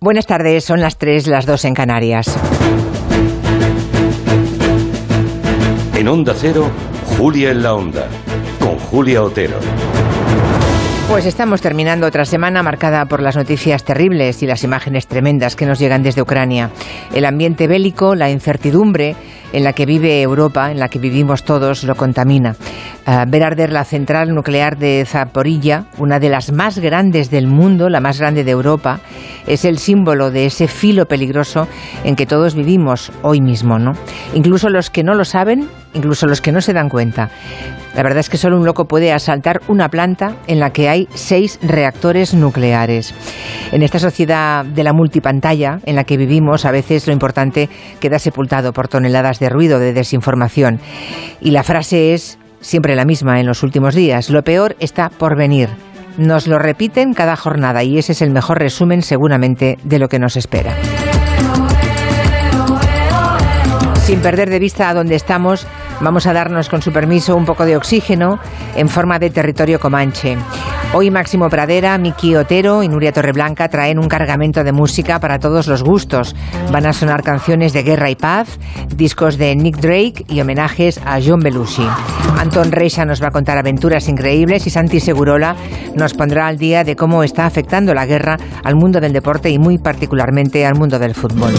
Buenas tardes, son las 3, las 2 en Canarias. En Onda Cero, Julia en la Onda, con Julia Otero. Pues estamos terminando otra semana marcada por las noticias terribles y las imágenes tremendas que nos llegan desde Ucrania. El ambiente bélico, la incertidumbre en la que vive Europa, en la que vivimos todos, lo contamina. Uh, ver arder la central nuclear de Zaporilla, una de las más grandes del mundo, la más grande de Europa, es el símbolo de ese filo peligroso en que todos vivimos hoy mismo, ¿no? Incluso los que no lo saben, incluso los que no se dan cuenta. La verdad es que solo un loco puede asaltar una planta en la que hay seis reactores nucleares. En esta sociedad de la multipantalla en la que vivimos, a veces lo importante queda sepultado por toneladas de ruido, de desinformación. Y la frase es siempre la misma en los últimos días. Lo peor está por venir. Nos lo repiten cada jornada y ese es el mejor resumen seguramente de lo que nos espera. Sin perder de vista a dónde estamos, vamos a darnos con su permiso un poco de oxígeno en forma de territorio comanche. Hoy Máximo Pradera, Miki Otero y Nuria Torreblanca traen un cargamento de música para todos los gustos. Van a sonar canciones de guerra y paz, discos de Nick Drake y homenajes a John Belushi. Anton Reixa nos va a contar aventuras increíbles y Santi Segurola nos pondrá al día de cómo está afectando la guerra al mundo del deporte y muy particularmente al mundo del fútbol.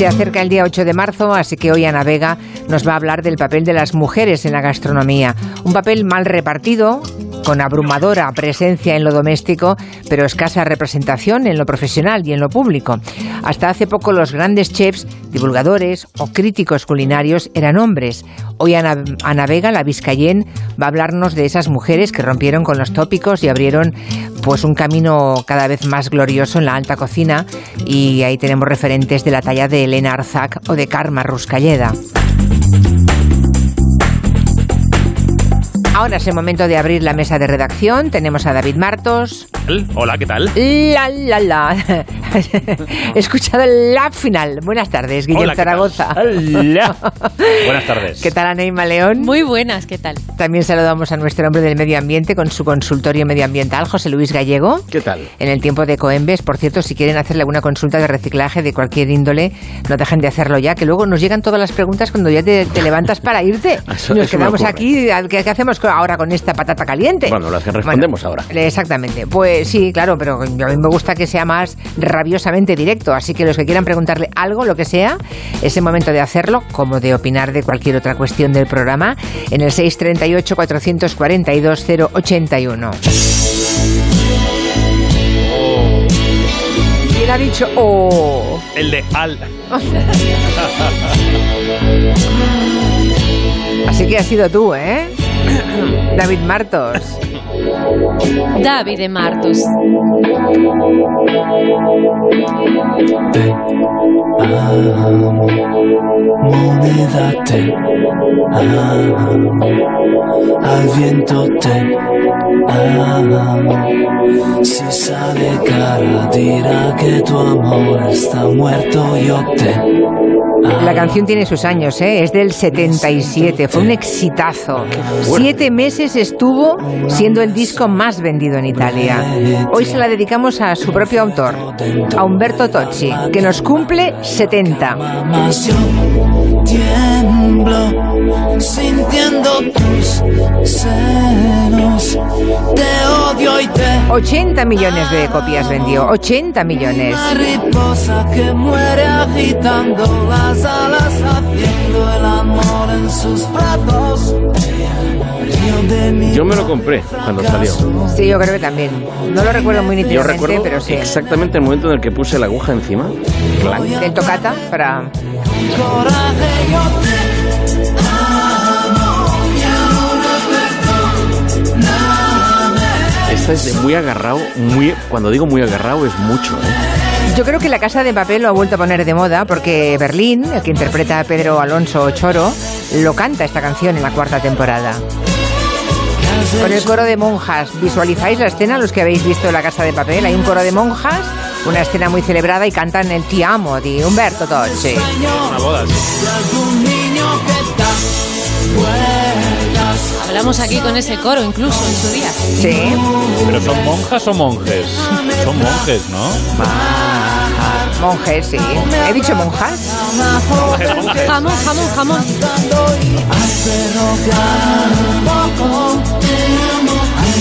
Se acerca el día 8 de marzo, así que hoy Ana Vega nos va a hablar del papel de las mujeres en la gastronomía. Un papel mal repartido, con abrumadora presencia en lo doméstico, pero escasa representación en lo profesional y en lo público. Hasta hace poco los grandes chefs, divulgadores o críticos culinarios eran hombres. Hoy Ana, Ana Vega, la Vizcayén, va a hablarnos de esas mujeres que rompieron con los tópicos y abrieron pues un camino cada vez más glorioso en la alta cocina y ahí tenemos referentes de la talla de Elena Arzac o de Karma Ruscalleda. Ahora es el momento de abrir la mesa de redacción. Tenemos a David Martos. Hola, ¿qué tal? La, la, la. He escuchado la final. Buenas tardes, Guillermo Hola, ¿qué Zaragoza. Hola. Buenas tardes. ¿Qué tal, Aneima León? Muy buenas, ¿qué tal? También saludamos a nuestro hombre del medio ambiente con su consultorio medioambiental, José Luis Gallego. ¿Qué tal? En el tiempo de Coembes, por cierto, si quieren hacerle alguna consulta de reciclaje de cualquier índole, no dejen de hacerlo ya, que luego nos llegan todas las preguntas cuando ya te, te levantas para irte. Eso- y nos eso quedamos aquí, ¿qué, qué hacemos ahora con esta patata caliente? Bueno, las que respondemos Bueno, ahora. Exactamente. Pues sí, claro, pero a mí me gusta que sea más rabiosamente directo. Así que los que quieran preguntarle algo, lo que sea, es el momento de hacerlo, como de opinar de cualquier otra cuestión del programa, en el 638-442-081. ¿Quién ha dicho oh? El de Al. Así que ha sido tú, ¿eh? David Martos. David Martos. te amo, moneda te amo, al viento te amo. Si sale cara dirá que tu amor está muerto, yo te amo. La canción tiene sus años, ¿eh? es del 77, fue un exitazo. Siete meses estuvo siendo el disco más vendido en Italia. Hoy se la dedicamos a su propio autor, a Umberto Tocci, que nos cumple 70. Yo sintiendo tus senos. Te odio y te 80 millones de copias vendió, 80 millones. mariposa que muere agitando las alas, haciendo el amor en sus brazos. Yo Yo me lo compré cuando salió. Sí, yo creo que también. No lo recuerdo muy Yo nítidamente, recuerdo pero sí. exactamente el momento en el que puse la aguja encima. Clank. El tocata para... coraje yo te Esta es muy agarrado, muy, cuando digo muy agarrado es mucho, ¿eh? Yo creo que la Casa de Papel lo ha vuelto a poner de moda porque Berlín, el que interpreta a Pedro Alonso Choro, lo canta esta canción en la cuarta temporada. Con el coro de monjas, ¿visualizáis la escena los que habéis visto La Casa de Papel? Hay un coro de monjas, una escena muy celebrada y cantan el Ti amo de Umberto Tocci. Una boda, sí. de algún niño que está fuera Hablamos aquí con ese coro incluso en su día. Sí. ¿Pero son monjas o monjes? Son monjes, ¿no? Monjes, sí. ¿He dicho monjas? Jamón, jamón, jamón.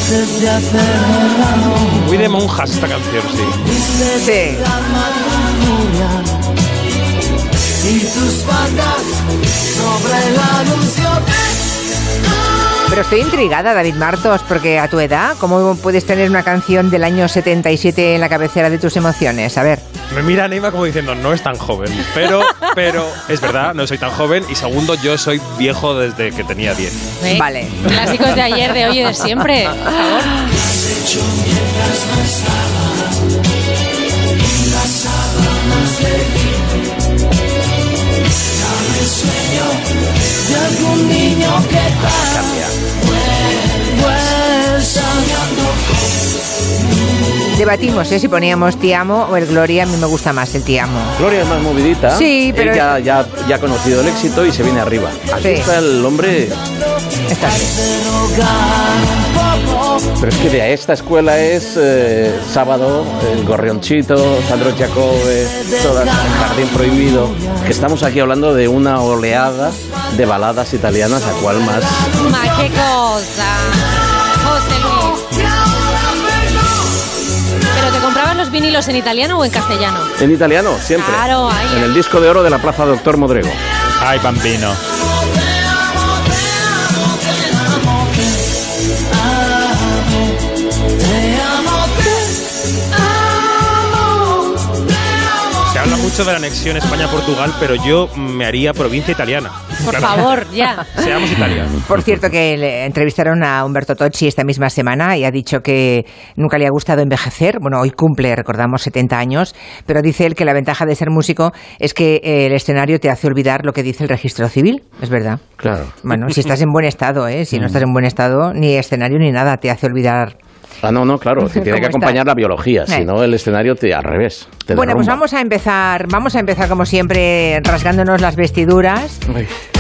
Antes de hacer el amor. Muy de monjas esta canción, sí. Sí. Y tus patas sobre el anuncio Pero estoy intrigada, David Martos, porque a tu edad, ¿cómo puedes tener una canción del año 77 en la cabecera de tus emociones? A ver. Me mira Neima como diciendo, no es tan joven. Pero, pero, es verdad, no soy tan joven. Y segundo, yo soy viejo desde que tenía 10. ¿Eh? Vale. Clásicos de ayer, de hoy y de siempre. Por favor. De algún niño que. Debatimos ¿eh? si poníamos Te amo o el Gloria. A mí me gusta más el Te amo. Gloria es más movidita. Sí, pero- Él ya, ya, ya ha conocido el éxito y se viene arriba. Aquí Sí. está el hombre. Está bien. Pero es que de esta escuela es eh, Sábado, El Gorrionchito, Sandro Giacobbe, todas, El Jardín Prohibido. Que estamos aquí hablando de una oleada de baladas italianas, a cual más. Ma, qué cosa. José Luis. ¿Pero te comprabas los vinilos en italiano o en castellano? En italiano, siempre. Claro, ahí. En el disco de oro de la Plaza Doctor Modrego. Ay, bambino. Se habla mucho de la anexión España-Portugal, pero yo me haría provincia italiana. Por Claro. favor, ya. Seamos italianos. Por cierto, que le entrevistaron a Humberto Tocci esta misma semana y ha dicho que nunca le ha gustado envejecer. Bueno, hoy cumple, recordamos, 70 años, pero dice él que la ventaja de ser músico es que eh, el escenario te hace olvidar lo que dice el registro civil. Es verdad. Claro. Bueno, si estás en buen estado, ¿eh? Si no estás en buen estado, ni escenario ni nada te hace olvidar. Ah, no, no, claro. Te tiene ¿Cómo que acompañar está? la biología. Si Eh. no, el escenario te al revés. te Bueno, pues derrumba. vamos a empezar, vamos a empezar como siempre rasgándonos las vestiduras.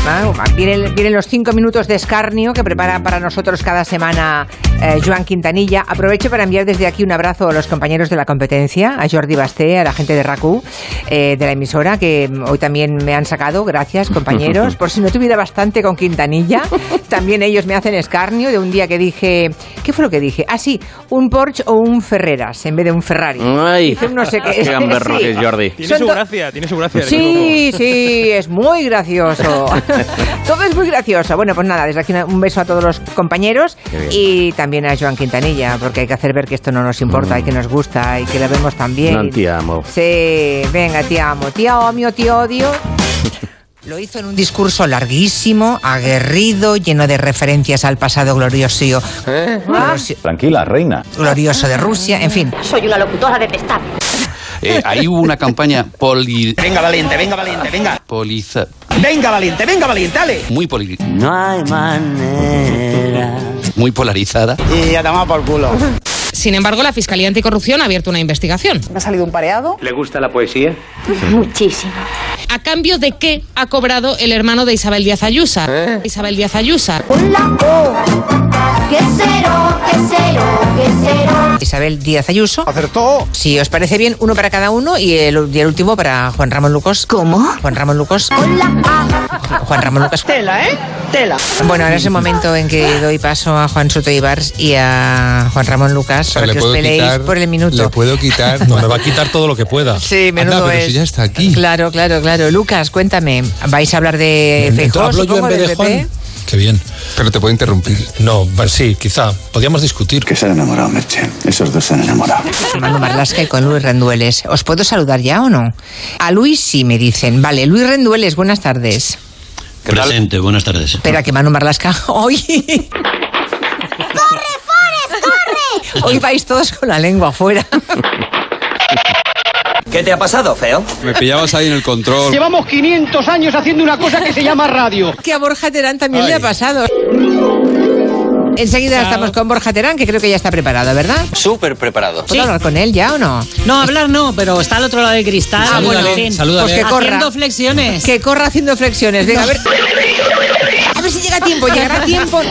Ah, Vienen, vienen los cinco minutos de escarnio que prepara para nosotros cada semana eh, Joan Quintanilla. Aprovecho para enviar desde aquí un abrazo a los compañeros de la competencia, a Jordi Basté, a la gente de RACU, eh, de la emisora, que hoy también me han sacado. Gracias, compañeros. Por si no tuviera bastante con Quintanilla, también ellos me hacen escarnio de un día que dije... ¿Qué fue lo que dije? Ah, sí, un Porsche o un Ferreras en vez de un Ferrari. Ay, no sé qué. qué gamberro Sí. que es Jordi. Tiene Son su gracia, tiene su gracia. Sí, sí, es muy gracioso. Todo es muy gracioso. Bueno, pues nada, desde aquí un beso a todos los compañeros y también a Joan Quintanilla, porque hay que hacer ver que esto no nos importa y que nos gusta y que la vemos también. No, te amo. Sí, venga, te amo. Te amo, te odio. Lo hizo en un discurso larguísimo, aguerrido, lleno de referencias al pasado glorioso, glorioso, Tranquila, reina. glorioso de Rusia, en fin. Soy una locutora detestable. Eh, ahí hubo una campaña poli... Venga, valiente, venga, valiente, venga. Poliza... Venga, valiente, venga, valiente, dale. Muy, poli- No hay manera. muy polarizada. Y ya tomado por culo. Sin embargo, la Fiscalía Anticorrupción ha abierto una investigación. ¿Me ha salido un pareado? ¿Le gusta la poesía? Muchísimo. ¿A cambio de qué ha cobrado el hermano de Isabel Díaz Ayusa? Isabel Díaz Ayusa. Hola, oh. ¿Qué cero? ¿Qué cero? ¿Qué cero? Isabel Díaz Ayuso. Acertó. Si os parece bien, uno para cada uno y el, y el último para Juan Ramón Lucas. ¿Cómo? Juan Ramón Lucas. Hola. Juan Ramón Lucas. Tela, ¿eh? Tela. Bueno, ahora es el momento en que doy paso a Juan Soto Ibars y a Juan Ramón Lucas para que os peleéis por el minuto. Le puedo quitar. No, me va a quitar todo lo que pueda. Sí, menudo Anda, pero es. si ya está aquí. Claro, claro, claro. Lucas, cuéntame. ¿Vais a hablar de Feijóo, ¿Hablo yo en vez de? Juan? Qué bien. Pero te puedo interrumpir. No, sí, quizá. Podríamos discutir. Que se han enamorado, Merche. Esos dos se han enamorado. Manu Marlasca y con Luis Rendueles. ¿Os puedo saludar ya o no? A Luis sí me dicen. Vale, Luis Rendueles, buenas tardes. Presente, buenas tardes. Espera, que Manu Marlasca hoy... ¡Corre, Forrest, corre! Hoy vais todos con la lengua afuera. ¿Qué te ha pasado, feo? Me pillabas ahí en el control. Llevamos 500 años haciendo una cosa que se llama radio. que a Borja Terán también le ha pasado. Enseguida estamos con Borja Terán, que creo que ya está preparado, ¿verdad? Súper preparado. ¿Puedo hablar con él ya o no? No, hablar no, pero está al otro lado del cristal. Ah, bueno, en fin. pues que corra. Haciendo flexiones. Que corra haciendo flexiones. Venga, a ver. A ver si llega a tiempo, llegará a tiempo.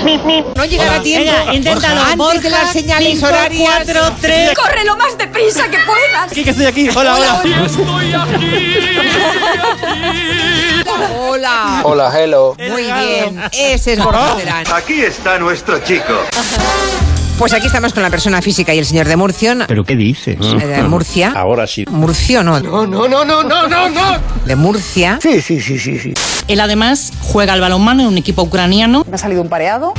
No llegará a tiempo. Venga, inténtalo. Antes de las señales cinco, horarias. cuatro, tres. Corre lo más deprisa que puedas. Aquí que estoy aquí. Hola, hola. Hola. Hola, hello. Muy bien, ese es Borja Terán. Aquí está nuestro chico. Pues aquí estamos con la persona física y el señor de Murcia. ¿Pero qué dices? Eh, De Murcia. Ahora sí. Murcio, no. No, no, no, no, no, no, no. De Murcia. Sí, sí, sí, sí, sí. Él además juega al balonmano en un equipo ucraniano. ¿Me ha salido un pareado?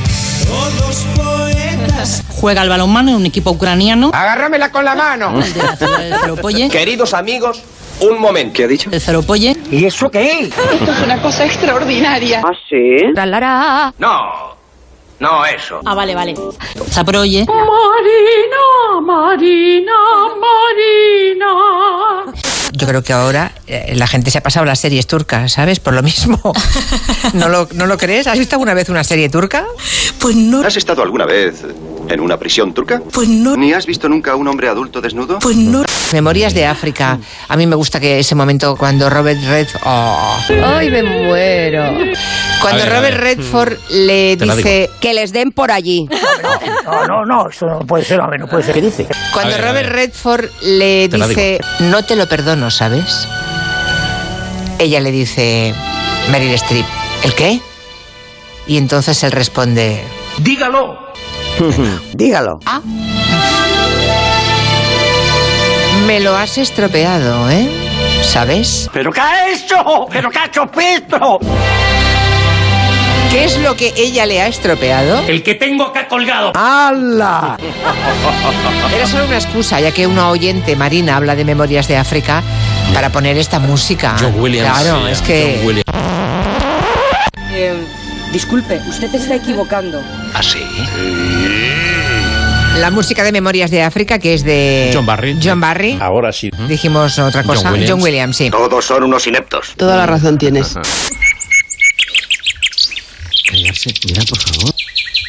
Juega al balonmano en un equipo ucraniano. Agárramela con la mano. De la ciudad de Zeropoye. Queridos amigos, un momento. ¿Qué ha dicho? De Zeropoye. ¿Y eso qué es? Esto es una cosa extraordinaria. ¿Ah, sí? Talará. No, no eso. Ah, vale, vale. Zaproye. Marina, Marina, Marina. Yo creo que ahora eh, la gente se ha pasado las series turcas, ¿sabes? Por lo mismo. ¿No lo, ¿No lo crees? ¿Has visto alguna vez una serie turca? Pues no, ¿Has estado alguna vez en una prisión turca? pues no, ¿Ni has visto nunca a un hombre adulto desnudo? pues no. Memorias de África. A mí me gusta que ese momento cuando Robert Redford... Ay, me muero. Cuando A ver, a Robert. Redford le Te la dice... Que les den por allí. No, no, no, eso no puede ser, hombre, no puede ser. ¿Qué dice? Cuando A ver, a Robert. Redford le Te dice... No te lo perdono, ¿sabes? Ella le dice... Meryl Streep. ¿El qué? Y entonces él responde... Dígalo. Dígalo. Me lo has estropeado, ¿eh? ¿Sabes? ¿Pero qué ha hecho? ¿Pero qué ha hecho Petro? ¿Qué es lo que ella le ha estropeado? El que tengo acá colgado. ¡Hala! Era solo una excusa, ya que una oyente marina habla de Memorias de África para poner esta música. John Williams. Claro, sí, es que... John Williams. disculpe, usted está equivocando. ¿Ah, sí? La música de Memorias de África, que es de... John Barry. John Barry. Ahora sí. Dijimos otra John cosa. Williams. John Williams, sí. Todos son unos ineptos. Toda la razón tienes. Callarse. Mira, por favor.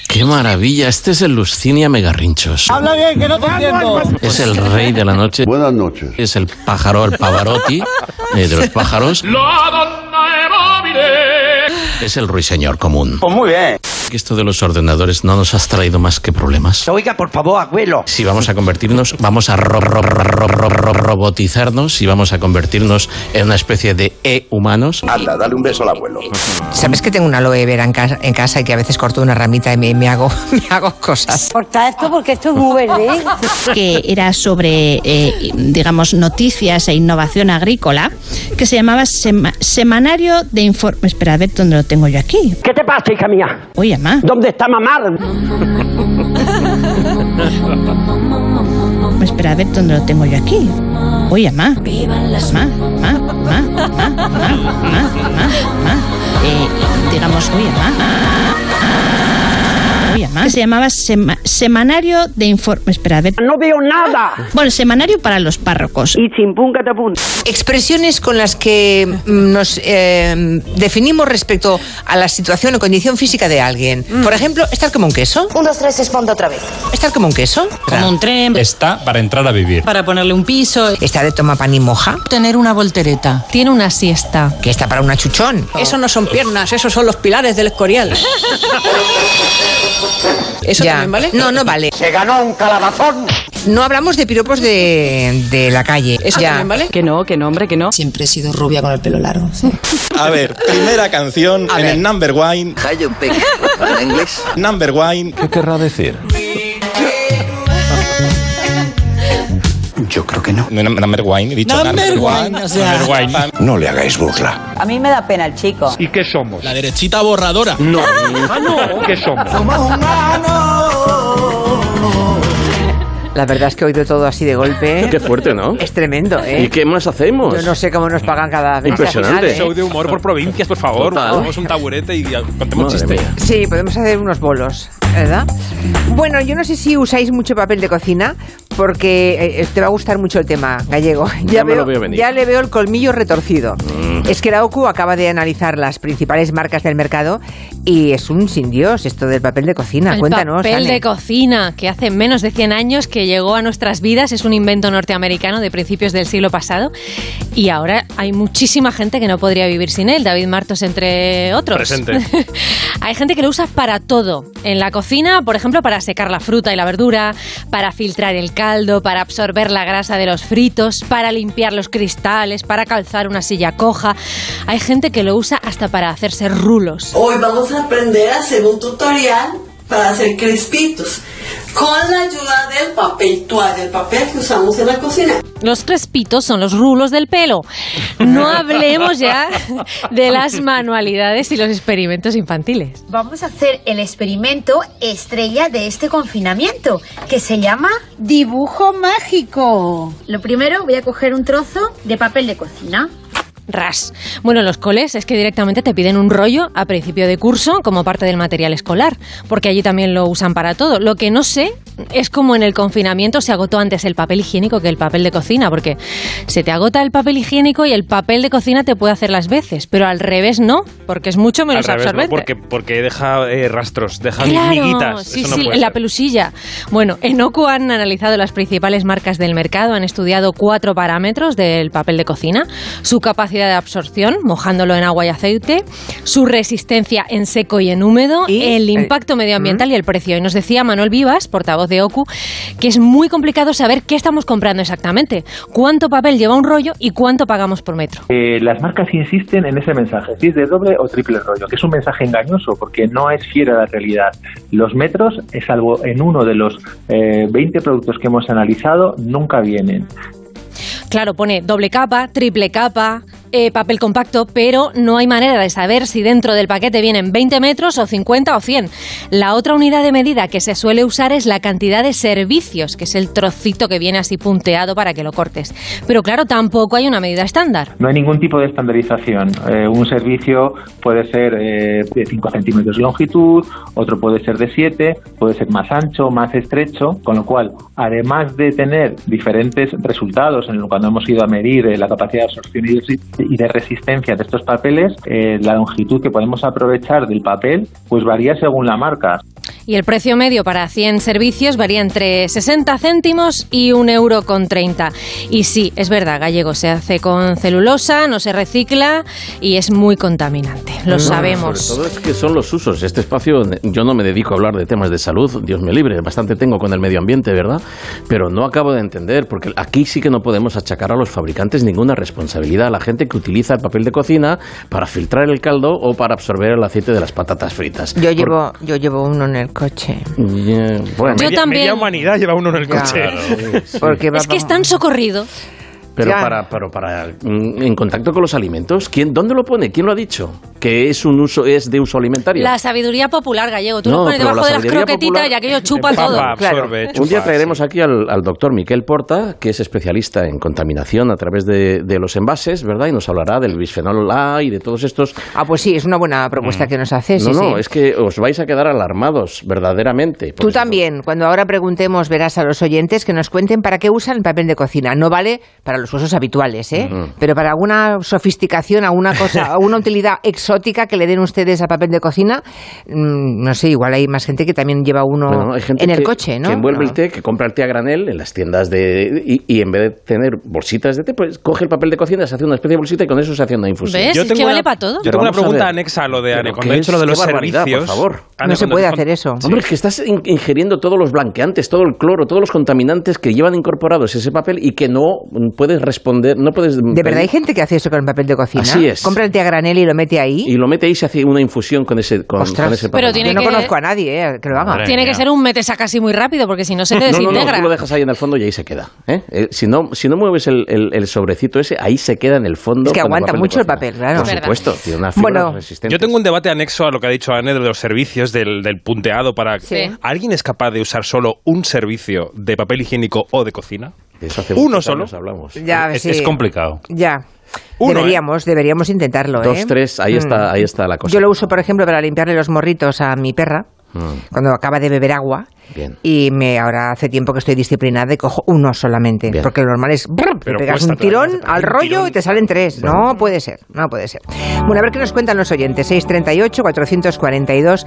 Qué maravilla. Este es el Luscinia Megarrinchos. Habla bien, que no te entiendo. Es el rey de la noche. Buenas noches. Es el pájaro, el Pavarotti eh, de los pájaros. Es el ruiseñor común. Pues muy bien. Que esto de los ordenadores no nos has traído más que problemas. Oiga, por favor, abuelo. Si vamos a convertirnos, vamos a ro- ro- ro- ro- ro- ro- robotizarnos y vamos a convertirnos en una especie de e-humanos. Anda, dale un beso al abuelo. ¿Sabes que tengo una aloe vera en casa, en casa y que a veces corto una ramita y me, me hago, me hago cosas? Corta esto porque esto es muy verde. que era sobre, eh, digamos, noticias e innovación agrícola, que se llamaba Sema- Semanario de Informe. Espera, a ver dónde lo tengo yo aquí. ¿Qué te pasa, hija mía? Oye, mamá. ¿Dónde está mamá? Espera, a ver dónde lo tengo yo aquí. Oye, mamá. Mamá, mamá, mamá, mamá, mamá, mamá, mamá. Eh, digamos, oye, mamá. Mamá. Se llamaba Sema- Semanario de Informe. Espera, a ver. No veo nada. Bueno, Semanario para los párrocos. Y chimpún catapum. Expresiones con las que mm, nos eh, definimos respecto a la situación o condición física de alguien. Por ejemplo, estar como un queso. Un, dos, tres, respondo otra vez. Estar como un queso. Como un tren. Está para entrar a vivir. Para ponerle un piso. Está de toma pan y moja. Tener una voltereta. Tiene una siesta. Que está para una chuchón. Eso no son piernas, esos son los pilares del escorial. ¿Eso Ya. también vale? No, no vale. Se ganó un calabazón. No hablamos de piropos de, de la calle. ¿Eso Ya. también vale? Que no, que no, hombre, que no. Siempre he sido rubia con el pelo largo. A ver, primera canción A en ver. el number one. ¿En inglés? Number one. ¿Qué querrá decir? Yo creo que no. No, Number one, he dicho Number one, o sea. Number one. No le hagáis burla. A mí me da pena el chico. ¿Y qué somos? La derechita borradora. No. Ah, no. ¿Qué somos? La verdad es que he oído todo así de golpe. Qué fuerte, ¿no? Es tremendo, ¿eh? ¿Y qué más hacemos? Yo no sé cómo nos pagan cada vez. Impresionante. Show de humor por provincias, por favor. Pongamos un taburete y contemos chistes. Sí, podemos hacer unos bolos, ¿verdad? Bueno, yo no sé si usáis mucho papel de cocina, porque eh, te va a gustar mucho el tema gallego. Ya me lo veo venir. ya le veo el colmillo retorcido. Mm. Es que la OCU acaba de analizar las principales marcas del mercado y es un sin Dios esto del papel de cocina. El Cuéntanos. papel Ale. de cocina, que hace menos de 100 años que llegó a nuestras vidas, es un invento norteamericano de principios del siglo pasado y ahora hay muchísima gente que no podría vivir sin él, David Martos entre otros. Presente. hay gente que lo usa para todo. En la cocina, por ejemplo, para secar la fruta y la verdura, para filtrar el caldo, para absorber la grasa de los fritos, para limpiar los cristales, para calzar una silla coja. Hay gente que lo usa hasta para hacerse rulos. Hoy vamos a aprender a hacer un tutorial para hacer crespitos con la ayuda del papel toalla, el papel que usamos en la cocina. Los crespitos son los rulos del pelo. No hablemos ya de las manualidades y los experimentos infantiles. Vamos a hacer el experimento estrella de este confinamiento, que se llama dibujo mágico. Lo primero voy a coger un trozo de papel de cocina. Ras. Bueno, en los coles es que directamente te piden un rollo a principio de curso como parte del material escolar, porque allí también lo usan para todo. Lo que no sé es como en el confinamiento se agotó antes el papel higiénico que el papel de cocina, porque se te agota el papel higiénico y el papel de cocina te puede hacer las veces, pero al revés no, porque es mucho menos Al revés, ¿no? absorbente. porque, porque deja eh, rastros, deja Claro, miguitas. sí, Eso no sí, puede la ser. pelusilla. Bueno, en OCU han analizado las principales marcas del mercado, han estudiado cuatro parámetros del papel de cocina, su capacidad de absorción, mojándolo en agua y aceite, su resistencia en seco y en húmedo, el impacto medioambiental y el precio. Y nos decía Manuel Vivas, portavoz de OCU, que es muy complicado saber qué estamos comprando exactamente, cuánto papel lleva un rollo y cuánto pagamos por metro. Eh, las marcas insisten en ese mensaje, si es de doble o triple rollo, que es un mensaje engañoso porque no es fiel a la realidad. Los metros, eh, salvo en uno de los eh, 20 productos que hemos analizado, nunca vienen. Claro, pone doble capa, triple capa, eh, papel compacto, pero no hay manera de saber si dentro del paquete vienen 20 metros o 50 o 100. La otra unidad de medida que se suele usar es la cantidad de servicios, que es el trocito que viene así punteado para que lo cortes. Pero claro, tampoco hay una medida estándar. No hay ningún tipo de estandarización. Eh, un servicio puede ser eh, de 5 centímetros de longitud, otro puede ser de 7, puede ser más ancho, más estrecho, con lo cual, además de tener diferentes resultados en cuando hemos ido a medir eh, la capacidad de absorción y y de resistencia de estos papeles, eh, la longitud que podemos aprovechar del papel pues varía según la marca. Y el precio medio para 100 servicios varía entre 60 céntimos y un euro con 30. Y sí, es verdad, gallego se hace con celulosa, no se recicla y es muy contaminante. Lo No, sabemos. Sobre todo es que son los usos. Este espacio, yo no me dedico a hablar de temas de salud, Dios me libre, bastante tengo con el medio ambiente, ¿verdad? Pero no acabo de entender, porque aquí sí que no podemos achacar a los fabricantes ninguna responsabilidad. A la gente que utiliza el papel de cocina para filtrar el caldo o para absorber el aceite de las patatas fritas. Yo llevo, yo llevo uno en el coche. Yeah, bueno. Yo Media- también. Media humanidad lleva uno en el Ya. coche. Porque va- Es que es tan socorrido. Pero Ya. para, pero para mm, en contacto con los alimentos, ¿quién, ¿dónde lo pone? ¿Quién lo ha dicho? Que es un uso, es de uso alimentario. La sabiduría popular gallego. Tú No, lo pones debajo la de las croquetitas popular- y aquello chupa Empapa, todo. absorbe, Un chupa, día traeremos sí. aquí al, al doctor Miquel Porta, que es especialista en contaminación a través de, de los envases, ¿verdad? Y nos hablará del bisfenol A y de todos estos. Ah, pues sí, es una buena propuesta que nos haces. no, sí, no, sí. es que os vais a quedar alarmados, verdaderamente. Tú también, cuando ahora preguntemos, verás a los oyentes que nos cuenten para qué usan el papel de cocina. No vale para los usos habituales, ¿eh? Pero para alguna sofisticación, alguna cosa, alguna utilidad exótica que le den ustedes al papel de cocina, mm, no sé, igual hay más gente que también lleva uno Bueno, hay gente en el que- coche, ¿no? Que envuelve el No. té, que compra el té a granel en las tiendas de. Y, y en vez de tener bolsitas de té, pues coge el papel de cocina, se hace una especie de bolsita y con eso se hace una infusión. ¿Ves? Yo Es tengo que una- vale para todo. Yo tengo una a pregunta anexa a lo de Ane. ¿Pero Cuando qué he dicho lo de los servicios. por favor. Ane, No se puede hacer eso. Hombre, es que estás in- ingiriendo todos los blanqueantes, todo el cloro, todos los contaminantes que llevan incorporados ese papel y que no mm, puedes responder, no puedes... ¿De verdad hay gente que hace eso con el papel de cocina? Así es. Compra el té a granel y lo mete ahí. Y lo mete ahí y se hace una infusión con ese, con, Ostras. con ese papel. Pero tiene Yo no que- conozco a nadie eh, que lo haga. Madre Tiene que ser un mete casi muy rápido porque si no se te No, no, no, desintegra. tú lo dejas ahí en el fondo y ahí se queda. ¿eh? Eh, si, no, si no mueves el, el- el sobrecito ese, ahí se queda en el fondo. Es que el aguanta mucho el papel, claro. Por supuesto, tiene una fibra Bueno, resistente. Yo tengo un debate anexo a lo que ha dicho Anne de los servicios, del, del punteado para... Sí. ¿Alguien es capaz de usar solo un servicio de papel higiénico o de cocina? De eso hace Uno solo. hablamos. Ya, es, sí. es complicado. Ya. Uno, deberíamos, deberíamos intentarlo, Dos, ¿eh? tres, ahí, Mm. está, ahí está la cosa. Yo lo uso, por ejemplo, para limpiarle los morritos a mi perra Mm. cuando acaba de beber agua. Bien. y me ahora hace tiempo que estoy disciplinada y cojo uno solamente, porque lo normal es brr, te Pero pegas un tirón al rollo tirón. y te salen tres. No puede ser, no puede ser. Bueno, a ver qué nos cuentan los oyentes. 638 442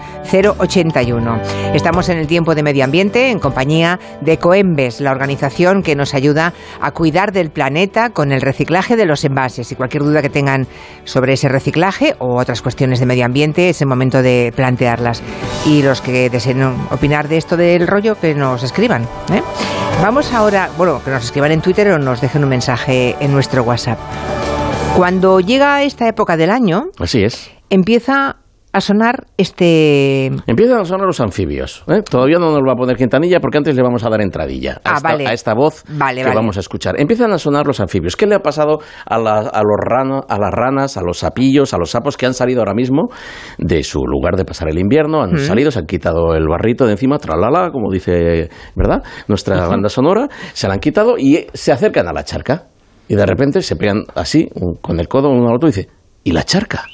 081. Estamos en el tiempo de medio ambiente en compañía de Coembes, la organización que nos ayuda a cuidar del planeta con el reciclaje de los envases. Y cualquier duda que tengan sobre ese reciclaje o otras cuestiones de medio ambiente, es el momento de plantearlas. Y los que deseen opinar de esto del rollo, que nos escriban. ¿eh? Vamos ahora, bueno, que nos escriban en Twitter o nos dejen un mensaje en nuestro WhatsApp. Cuando llega esta época del año, Así es. empieza a sonar este... Empiezan a sonar los anfibios. ¿eh? Todavía no nos va a poner Quintanilla porque antes le vamos a dar entradilla a, Ah, esta, vale. a esta voz Vale, que vale. vamos a escuchar. Empiezan a sonar los anfibios. ¿Qué le ha pasado a, la- a los rano- a las ranas, a los sapillos, a los sapos que han salido ahora mismo de su lugar de pasar el invierno? Han Ujú. salido, se han quitado el barrito de encima, tralala, como dice, ¿verdad? Nuestra banda sonora, se la han quitado y se acercan a la charca. Y de repente se pegan así, con el codo uno al otro y dice, ¿y la charca?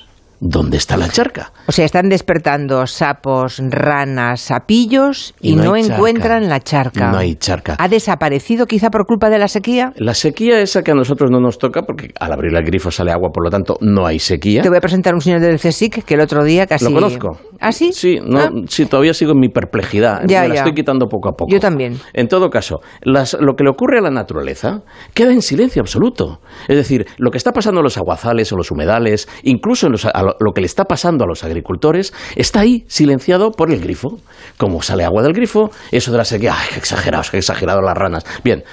¿Dónde está la charca? O sea, están despertando sapos, ranas, sapillos y, Y no encuentran la charca. No hay charca. ¿Ha desaparecido quizá por culpa de la sequía? La sequía esa que a nosotros no nos toca, porque al abrir el grifo sale agua, por lo tanto no hay sequía. Te voy a presentar un señor del CSIC que el otro día casi... Lo conozco. ¿Ah, sí? Sí, no, Ah. sí, todavía sigo en mi perplejidad. Ya, Me la ya. estoy quitando poco a poco. Yo también. En todo caso, las- lo que le ocurre a la naturaleza queda en silencio absoluto. Es decir, lo que está pasando en los aguazales o los humedales, incluso en los- a lo, lo que le está pasando a los agricultores, está ahí silenciado por el grifo. Como sale agua del grifo, eso de la sequía, ¡ay, qué exagerados, qué exagerado las ranas! Bien.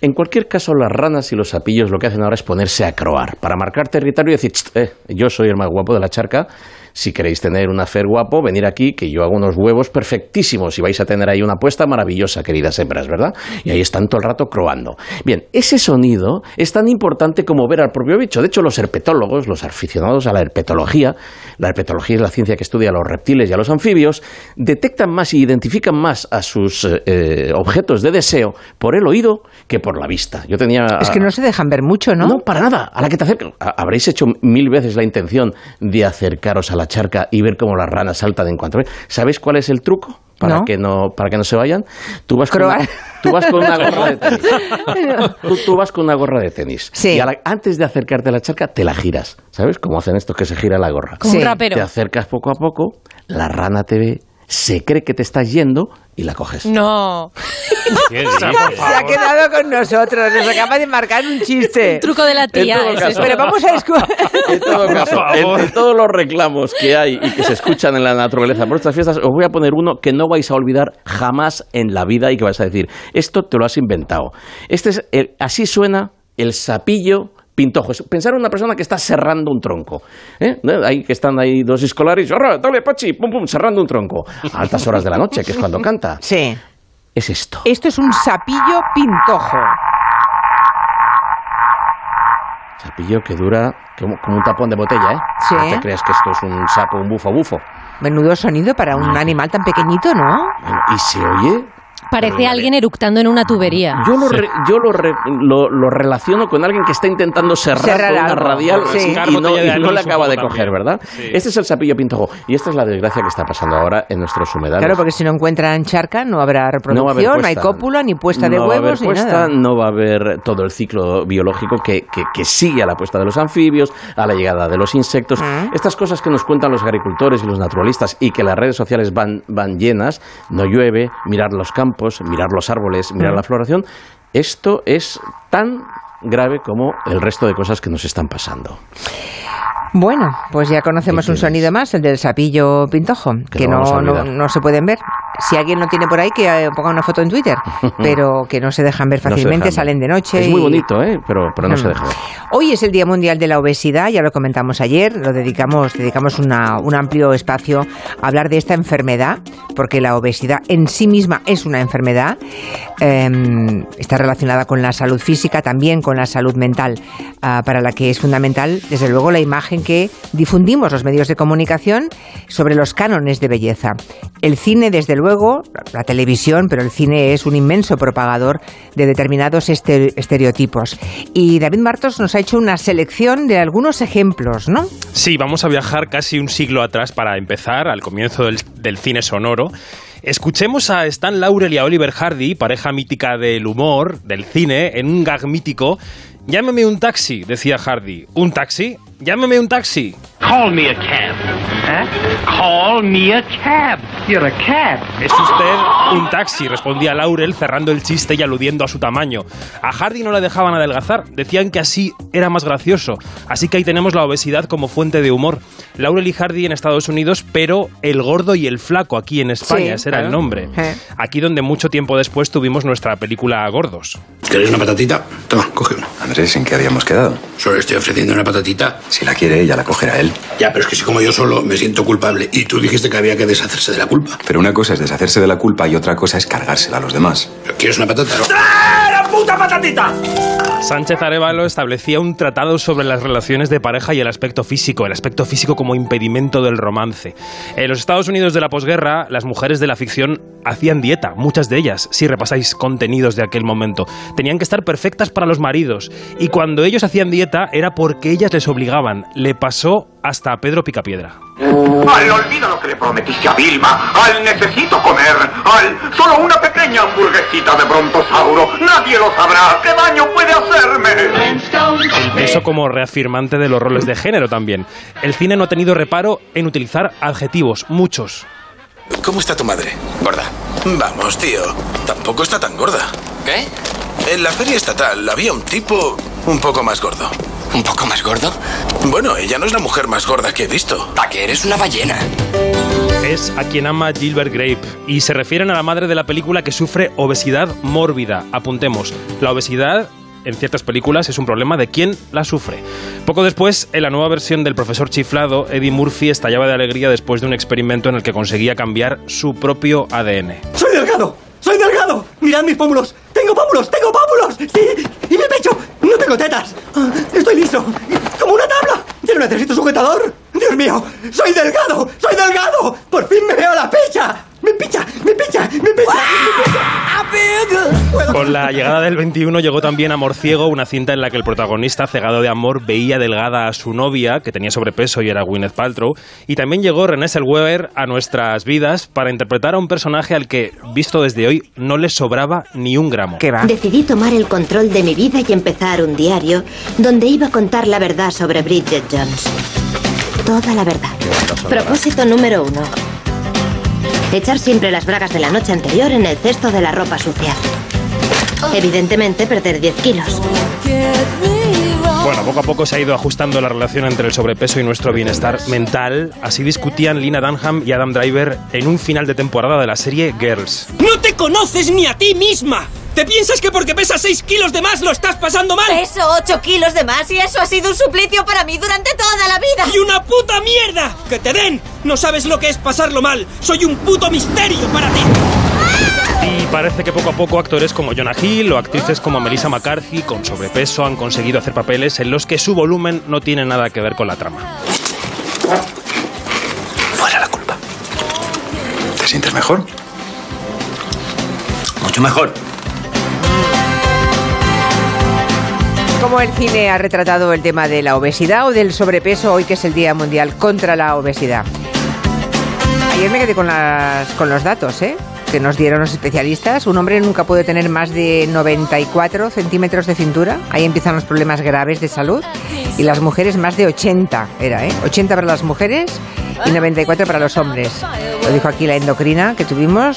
En cualquier caso, las ranas y los sapillos lo que hacen ahora es ponerse a croar, para marcar territorio y decir, "Cht, eh, yo soy el más guapo de la charca, si queréis tener un afer guapo, venir aquí, que yo hago unos huevos perfectísimos y vais a tener ahí una apuesta maravillosa, queridas hembras, ¿verdad? Y ahí están todo el rato croando. Bien, ese sonido es tan importante como ver al propio bicho. De hecho, los herpetólogos, los aficionados a la herpetología, la herpetología es la ciencia que estudia a los reptiles y a los anfibios, detectan más y identifican más a sus eh, eh, objetos de deseo por el oído que por la vista. Yo tenía... Es que no se dejan ver mucho, ¿no? No, para nada. A la que te Habréis hecho mil veces la intención de acercaros a la charca y ver cómo las ranas saltan en cuanto. ¿Sabéis cuál es el truco? Para, No. que no, para que no se vayan. Tú vas, con una, tú vas con una gorra de tenis. Tú, tú vas con una gorra de tenis. Sí. Y la- antes de acercarte a la charca, te la giras. ¿Sabes? Como hacen estos que se gira la gorra. Como un Sí. rapero. Te acercas poco a poco, la rana te ve, se cree que te estás yendo y la coges. No. Se ha quedado con nosotros, nos acaba de marcar un chiste. Truco de la tía. Caso. esto. Pero vamos a escuchar... En todos los reclamos que hay y que se escuchan en la naturaleza por estas fiestas, os voy a poner uno que no vais a olvidar jamás en la vida y que vais a decir, esto te lo has inventado. Este es el- así suena el sapillo pintojo. Es Pensar en una persona que está serrando un tronco. ¿eh? ¿No? Ahí que están ahí dos escolares, ¡Arra, dale, Pachi! Pum, pum, serrando un tronco. A altas horas de la noche, que es cuando canta. Sí. Es esto. Esto es un sapillo pintojo. Sapillo que dura como, como un tapón de botella, ¿eh? Sí. No te creas que esto es un sapo, un bufo, bufo. Menudo sonido para un animal tan pequeñito, ¿no? Bueno, y se oye Parece alguien eructando en una tubería. Yo lo, re- yo lo, re- lo, lo relaciono con alguien que está intentando cerrar Cerrar con una radial sí. y, no, y no un acaba de coger. ¿verdad? Sí. Este es el sapillo pintojo. Y esta es la desgracia que está pasando ahora en nuestros humedales. Claro, porque si no encuentran charca no habrá No va a haber reproducción, no, hay puesta. cópula, ni puesta de No va a haber huevos, ni puesta, nada. No va a haber todo el ciclo biológico que, que- que sigue a la puesta de los anfibios, a la llegada de los insectos. Mm. Estas cosas que nos cuentan los agricultores y los naturalistas y que las redes sociales van, van llenas, no llueve, mirar los campos, mirar los árboles, mirar la floración, esto es tan grave como el resto de cosas que nos están pasando. Bueno, pues ya conocemos ¿Qué un sonido más, el del sapillo pintojo, Que que no no, no, se pueden ver. Si alguien lo tiene por ahí, que eh, ponga una foto en Twitter, pero que no se dejan ver No fácilmente, dejan salen de noche. Es muy bonito, ¿eh? pero, pero no se Mm. deja ver. Hoy es el Día Mundial de la Obesidad, ya lo comentamos ayer, lo dedicamos, dedicamos una- un amplio espacio a hablar de esta enfermedad, porque la obesidad en sí misma es una enfermedad, eh, está relacionada con la salud física, también con la salud mental, ah, para la que es fundamental, desde luego, la imagen que difundimos los medios de comunicación sobre los cánones de belleza. El cine, desde luego, la televisión, pero el cine es un inmenso propagador de determinados este- estereotipos. Y David Martos nos ha hecho una selección de algunos ejemplos, ¿no? Sí, vamos a viajar casi un siglo atrás para empezar, al comienzo del, del cine sonoro. Escuchemos a Stan Laurel y a Oliver Hardy, pareja mítica del humor, del cine, en un gag mítico. Llámeme un taxi, decía Hardy. ¿Un taxi? Llámeme un taxi. Call me a cab. Call me a cab. You're a cab. ¿Es usted un taxi? respondía Laurel cerrando el chiste y aludiendo a su tamaño. A Hardy no le dejaban adelgazar, decían que así era más gracioso. Así que ahí tenemos la obesidad como fuente de humor. Laurel y Hardy en Estados Unidos, pero el gordo y el flaco aquí en España, Sí, ese era el nombre. Eh. Aquí donde mucho tiempo después tuvimos nuestra película Gordos. ¿Queréis una patatita? Toma, coge una. Andrés, ¿en qué habíamos quedado? Solo estoy ofreciendo una patatita. Si la quiere ella, la cogerá él. Ya, pero es que si como yo solo me siento culpable y tú dijiste que había que deshacerse de la culpa. Pero una cosa es deshacerse de la culpa y otra cosa es cargársela a los demás. ¿Quieres una patata? ¡La puta patatita! Sánchez Arevalo establecía un tratado sobre las relaciones de pareja y el aspecto físico, el aspecto físico como impedimento del romance. En los Estados Unidos de la posguerra, las mujeres de la ficción hacían dieta, muchas de ellas, si repasáis contenidos de aquel momento. Tenían que estar perfectas para los maridos, y cuando ellos hacían dieta era porque ellas les obligaban. Le pasó hasta a Pedro Picapiedra. Al olvida lo que le prometiste a Vilma. Al necesito comer. Al solo una pequeña hamburguesita de brontosauro. Nadie lo sabrá. ¿Qué daño puede hacerme? Eso como reafirmante de los roles de género también. El cine no ha tenido reparo en utilizar adjetivos, muchos. ¿Cómo está tu madre? Gorda. Vamos, tío. Tampoco está tan gorda. ¿Qué? En la feria estatal había un tipo un poco más gordo. ¿Un poco más gordo? Bueno, ella no es la mujer más gorda que he visto. ¿Para qué eres una ballena? Es a quien ama Gilbert Grape y se refieren a la madre de la película que sufre obesidad mórbida. Apuntemos, la obesidad en ciertas películas es un problema de quien la sufre. Poco después, en la nueva versión del profesor chiflado, Eddie Murphy estallaba de alegría después de un experimento en el que conseguía cambiar su propio ADN. ¡Soy delgado! ¡Mirad mis pómulos! ¡Tengo pómulos! ¡Tengo pómulos! ¡Sí! ¡Y mi pecho! ¡No tengo tetas! Ah, ¡Estoy liso! ¡Como una tabla! ¡Ya no necesito sujetador! ¡Dios mío! ¡Soy delgado! ¡Soy delgado! ¡Por fin me veo la pecha! ¡Me picha! ¡Me picha! ¡Me picha! ¡Me picha! Con la llegada del 21 llegó también Amor Ciego, una cinta en la que el protagonista, cegado de amor, veía delgada a su novia, que tenía sobrepeso y era Gwyneth Paltrow. Y también llegó René Zellweger a nuestras vidas para interpretar a un personaje al que, visto desde hoy, no le sobraba ni un gramo. Decidí tomar el control de mi vida y empezar un diario donde iba a contar la verdad sobre Bridget Jones. Toda la verdad. Propósito número uno. Echar siempre las bragas de la noche anterior en el cesto de la ropa sucia. Evidentemente perder 10 kilos. Bueno, poco a poco se ha ido ajustando la relación entre el sobrepeso y nuestro bienestar mental. Así discutían Lina Dunham y Adam Driver en un final de temporada de la serie Girls. ¡No te conoces ni a ti misma! ¿Te piensas que porque pesas 6 kilos de más lo estás pasando mal? Peso 8 kilos de más y eso ha sido un suplicio para mí durante toda la vida. ¡Y una puta mierda! ¡Que te den! No sabes lo que es pasarlo mal. Soy un puto misterio para ti. Y parece que poco a poco actores como Jonah Hill o actrices como Melissa McCarthy con sobrepeso han conseguido hacer papeles en los que su volumen no tiene nada que ver con la trama. Fuera la culpa. ¿Te sientes mejor? Mucho mejor. ¿Cómo el cine ha retratado el tema de la obesidad o del sobrepeso hoy que es el Día Mundial contra la Obesidad? Ayer me quedé con, las, con los datos ¿eh? Que nos dieron los especialistas. Un hombre nunca puede tener más de 94 centímetros de cintura. Ahí empiezan los problemas graves de salud. Y las mujeres más de 80 era, ¿eh? 80 para las mujeres y 94 para los hombres. Lo dijo aquí la endocrina que tuvimos.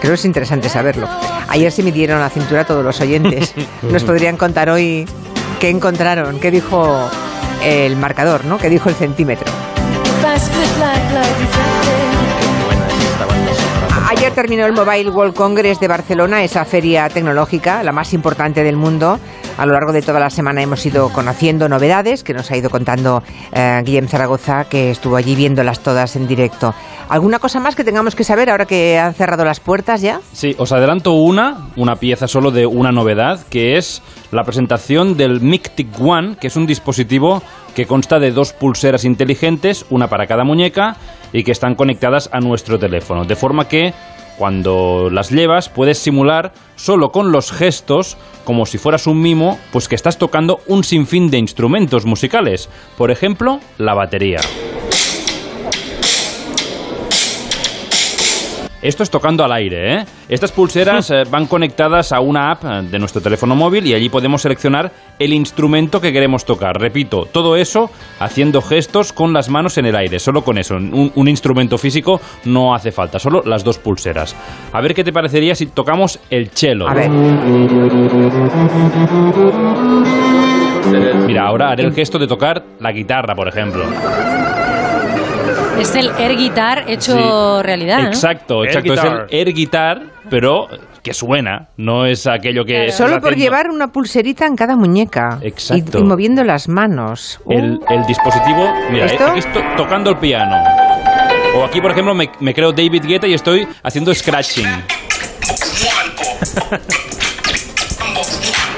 Creo que es interesante saberlo. Ayer se midieron la cintura todos los oyentes. Nos podrían contar hoy qué encontraron, qué dijo el marcador, ¿no? ¿Qué dijo el centímetro? Terminó el Mobile World Congress de Barcelona, esa feria tecnológica, la más importante del mundo. A lo largo de toda la semana hemos ido conociendo novedades que nos ha ido contando eh, Guillem Zaragoza, que estuvo allí viéndolas todas en directo. ¿Alguna cosa más que tengamos que saber ahora que han cerrado las puertas ya? Sí, os adelanto una, una pieza solo de una novedad, que es la presentación del Mictic One, que es un dispositivo que consta de dos pulseras inteligentes, una para cada muñeca, y que están conectadas a nuestro teléfono. De forma que cuando las llevas puedes simular solo con los gestos, como si fueras un mimo, pues que estás tocando un sinfín de instrumentos musicales. Por ejemplo, la batería. Esto es tocando al aire, ¿eh? Estas pulseras eh, van conectadas a una app eh, de nuestro teléfono móvil y allí podemos seleccionar el instrumento que queremos tocar. Repito, todo eso haciendo gestos con las manos en el aire, solo con eso. Un, un instrumento físico no hace falta, solo las dos pulseras. A ver qué te parecería si tocamos el cello. A ver. Mira, ahora haré el gesto de tocar la guitarra, por ejemplo. Es el air guitar hecho Sí. realidad, ¿no? Exacto, Air exacto. Es el air guitar, pero que suena, no es aquello que... Solo por llevar una pulserita en cada muñeca. Exacto. Y, y moviendo las manos. el, el dispositivo. Mira, ¿Esto? aquí estoy tocando el piano. O aquí, por ejemplo, me, me creo David Guetta y estoy haciendo scratching.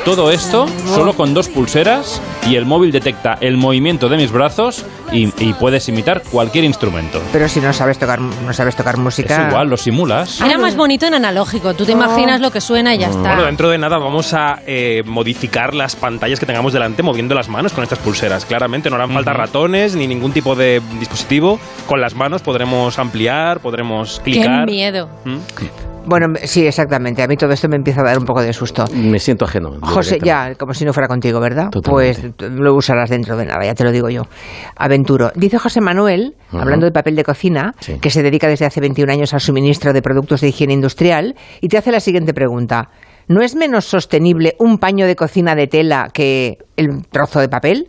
Todo esto solo con dos pulseras y el móvil detecta el movimiento de mis brazos y, y puedes imitar cualquier instrumento. Pero si no sabes tocar, no sabes tocar Es música. igual, lo simulas. Era más bonito en analógico. Tú te imaginas lo que suena y ya está. Bueno, dentro de nada vamos a eh, modificar las pantallas que tengamos delante moviendo las manos con estas pulseras. Claramente no harán falta ratones ni ningún tipo de dispositivo. Con las manos podremos ampliar, podremos Qué clicar. miedo. ¿Mm? Bueno, sí, exactamente. A mí todo esto me empieza a dar un poco de susto. Me siento ajeno. José, ya, como si no fuera contigo, ¿verdad? Totalmente. Pues lo usarás dentro de nada, ya te lo digo yo. Aventuro. Dice José Manuel, hablando de papel de cocina, Sí. que se dedica desde hace 21 años al suministro de productos de higiene industrial, y te hace la siguiente pregunta. ¿No es menos sostenible un paño de cocina de tela que el trozo de papel?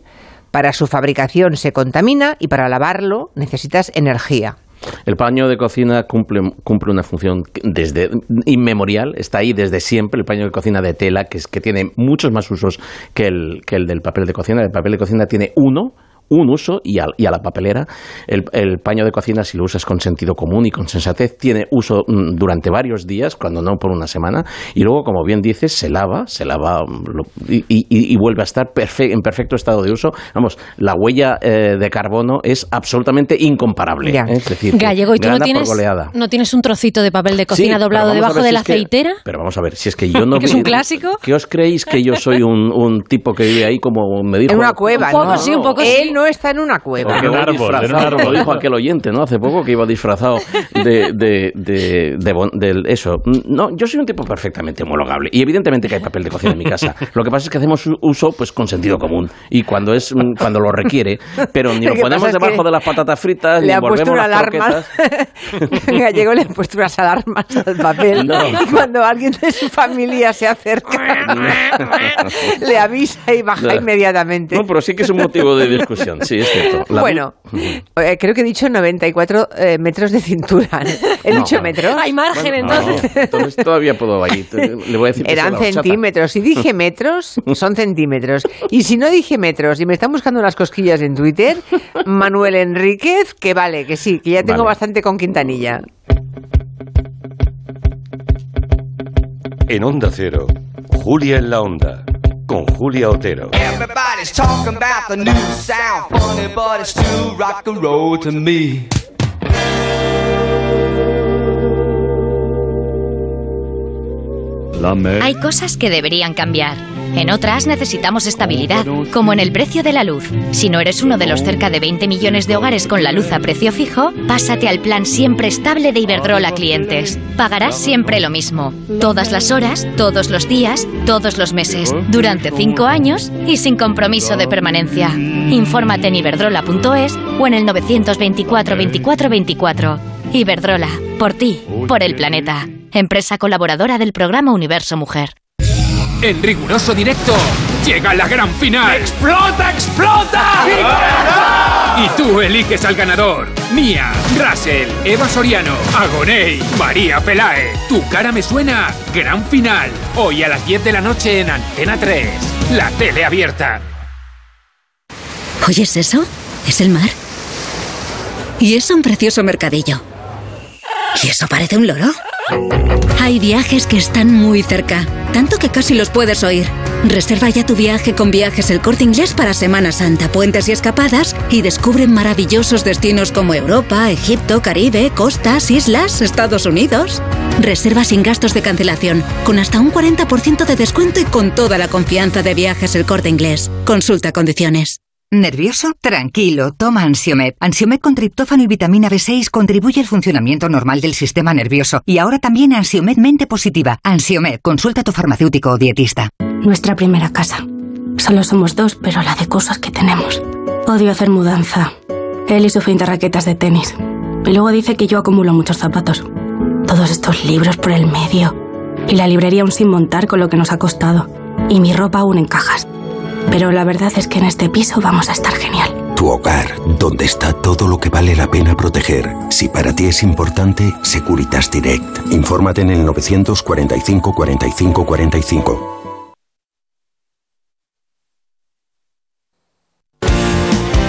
Para su fabricación se contamina y para lavarlo necesitas energía. El paño de cocina cumple, cumple una función desde inmemorial, está ahí desde siempre, el paño de cocina de tela, que, es, que tiene muchos más usos que el, que el del papel de cocina. El papel de cocina tiene uno, un uso y a, y a la papelera. El, el paño de cocina, si lo usas con sentido común y con sensatez, tiene uso mm, durante varios días, cuando no por una semana, y luego, como bien dices, se lava, se lava mm, lo- y, y- y vuelve a estar perfe- en perfecto estado de uso. Vamos, la huella eh, de carbono es absolutamente incomparable. Ya. ¿eh? Es decir, Gallego, ¿y tú no tienes, goleada. no tienes un trocito de papel de cocina doblado debajo de si la que- aceitera? pero vamos a ver, si es que yo no... ¿Que es un clásico? ¿Qué os creéis que yo soy un, un tipo que vive ahí como me dijo... En una cueva, Un poco ¿no? sí, un poco Él sí. No está en una cueva. que En un árbol, en un árbol. Lo dijo aquel oyente, ¿no? Hace poco que iba disfrazado de, de, de, de bon- del- eso. No, yo soy un tipo perfectamente homologable. Y evidentemente que hay papel de cocina en mi casa. Lo que pasa es que hacemos uso pues con sentido común. Y cuando es mm, cuando lo requiere. Pero ni Lo ponemos debajo de las patatas fritas, Le ni ha puesto envolvemos una las alarma. croquetas. Gallego le ha puesto unas alarmas al papel. No. Y cuando alguien de su familia se acerca, le avisa y baja No. inmediatamente. No, pero sí que es un motivo de discusión, sí, es cierto. La- Bueno, eh, creo que he dicho 94 eh, metros de cintura. ¿He No. dicho metros? Hay margen entonces. entonces todavía puedo ahí. Le voy a decir Eran centímetros. Si dije metros, son centímetros. Y si no dije metros y me están buscando unas cosquillas en Twitter, Manuel Enríquez, que vale, que sí, que ya tengo Vale. bastante con Quintanilla. En Onda Cero, Julia en la Onda, con Julia Otero. Everybody's talking about the new sound. Funny, but it's still rock and roll to me. Hay cosas que deberían cambiar. En otras necesitamos estabilidad, como en el precio de la luz. Si no eres uno de los cerca de 20 millones de hogares con la luz a precio fijo, pásate al plan siempre estable de Iberdrola clientes. Pagarás siempre lo mismo, todas las horas, todos los días, todos los meses, durante 5 años y sin compromiso de permanencia. Infórmate en iberdrola.es o en el 924 24 24. Iberdrola, por ti, por el planeta. Empresa colaboradora del programa Universo Mujer. En riguroso directo llega la gran final. ¡Explota, explota! Y tú eliges al ganador. Mía, Russell, Eva Soriano, Agoney, María Pelae. Tu cara me suena. Gran final. Hoy a las 10 de la noche en Antena 3. La tele abierta. ¿Oyes eso? Es el mar. Y es un precioso mercadillo. ¿Y eso parece un loro? Hay viajes que están muy cerca, tanto que casi los puedes oír. Reserva ya tu viaje con viajes el corte inglés para Semana Santa, puentes y escapadas y descubre maravillosos destinos como Europa, Egipto, Caribe, costas, islas, Estados Unidos. Reserva sin gastos de cancelación, con hasta un 40% de descuento y con toda la confianza de viajes el corte inglés. Consulta condiciones. ¿Nervioso? Tranquilo, toma Ansiomed. Ansiomed con triptófano y vitamina B6 contribuye al funcionamiento normal del sistema nervioso. Y ahora también Ansiomed Mente Positiva. Ansiomed, consulta a tu farmacéutico o dietista. Nuestra primera casa. Solo somos dos, pero la de cosas que tenemos. Odio hacer mudanza. Él y su fin de raquetas de tenis. Y luego dice que yo acumulo muchos zapatos. Todos estos libros por el medio. Y la librería aún sin montar con lo que nos ha costado. Y mi ropa aún en cajas. Pero la verdad es que en este piso vamos a estar genial. Tu hogar, donde está todo lo que vale la pena proteger. Si para ti es importante, Securitas Direct. Infórmate en el 945 45 45.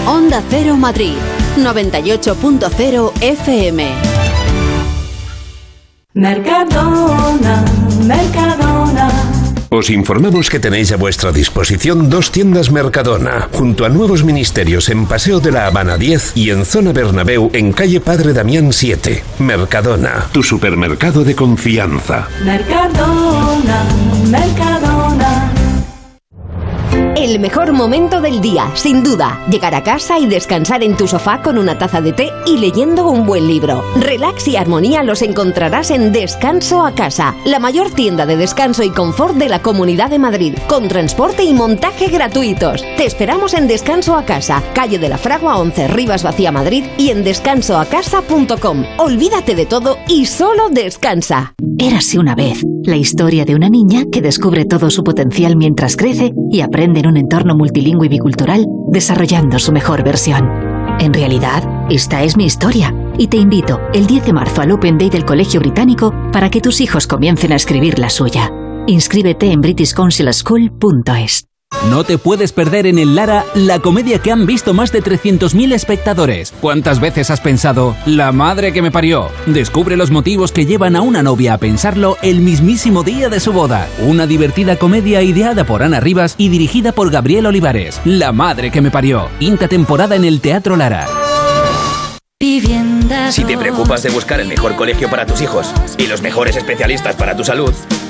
Onda Cero Madrid, 98.0 FM. Mercadona, Mercadona. Os informamos que tenéis a vuestra disposición dos tiendas Mercadona, junto a nuevos ministerios en Paseo de la Habana 10 y en Zona Bernabéu en calle Padre Damián 7. Mercadona, tu supermercado de confianza. Mercadona, Mercadona. El mejor momento del día, sin duda. Llegar a casa y descansar en tu sofá con una taza de té y leyendo un buen libro. Relax y armonía los encontrarás en Descanso a Casa, la mayor tienda de descanso y confort de la Comunidad de Madrid, con transporte y montaje gratuitos. Te esperamos en Descanso a Casa, calle de la Fragua 11, Rivas Vacía Madrid y en descansoacasa.com. Olvídate de todo y solo descansa. Érase una vez la historia de una niña que descubre todo su potencial mientras crece y aprende un entorno multilingüe y bicultural, desarrollando su mejor versión. En realidad, esta es mi historia y te invito el 10 de marzo al Open Day del Colegio Británico para que tus hijos comiencen a escribir la suya. Inscríbete en britishcouncilschool.es. No te puedes perder en el Lara la comedia que han visto más de 300.000 espectadores. ¿Cuántas veces has pensado, la madre que me parió? Descubre los motivos que llevan a una novia a pensarlo el mismísimo día de su boda. Una divertida comedia ideada por Ana Rivas y dirigida por Gabriel Olivares. La madre que me parió. Quinta temporada en el Teatro Lara. Si te preocupas de buscar el mejor colegio para tus hijos y los mejores especialistas para tu salud,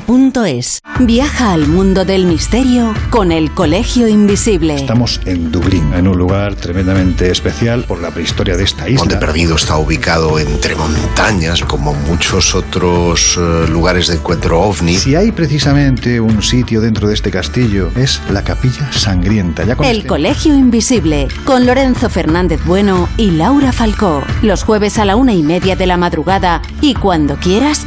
duchamanía.es. Viaja al mundo del misterio con el Colegio Invisible. Estamos en Dublín, en un lugar tremendamente especial por la prehistoria de esta isla. Monte Perdido está ubicado entre montañas, como muchos otros eh, lugares de encuentro ovni. Si hay precisamente un sitio dentro de este castillo, es la Capilla Sangrienta. Ya El este- Colegio Invisible, con Lorenzo Fernández Bueno y Laura Falcó. Los jueves a la una y media de la madrugada y cuando quieras,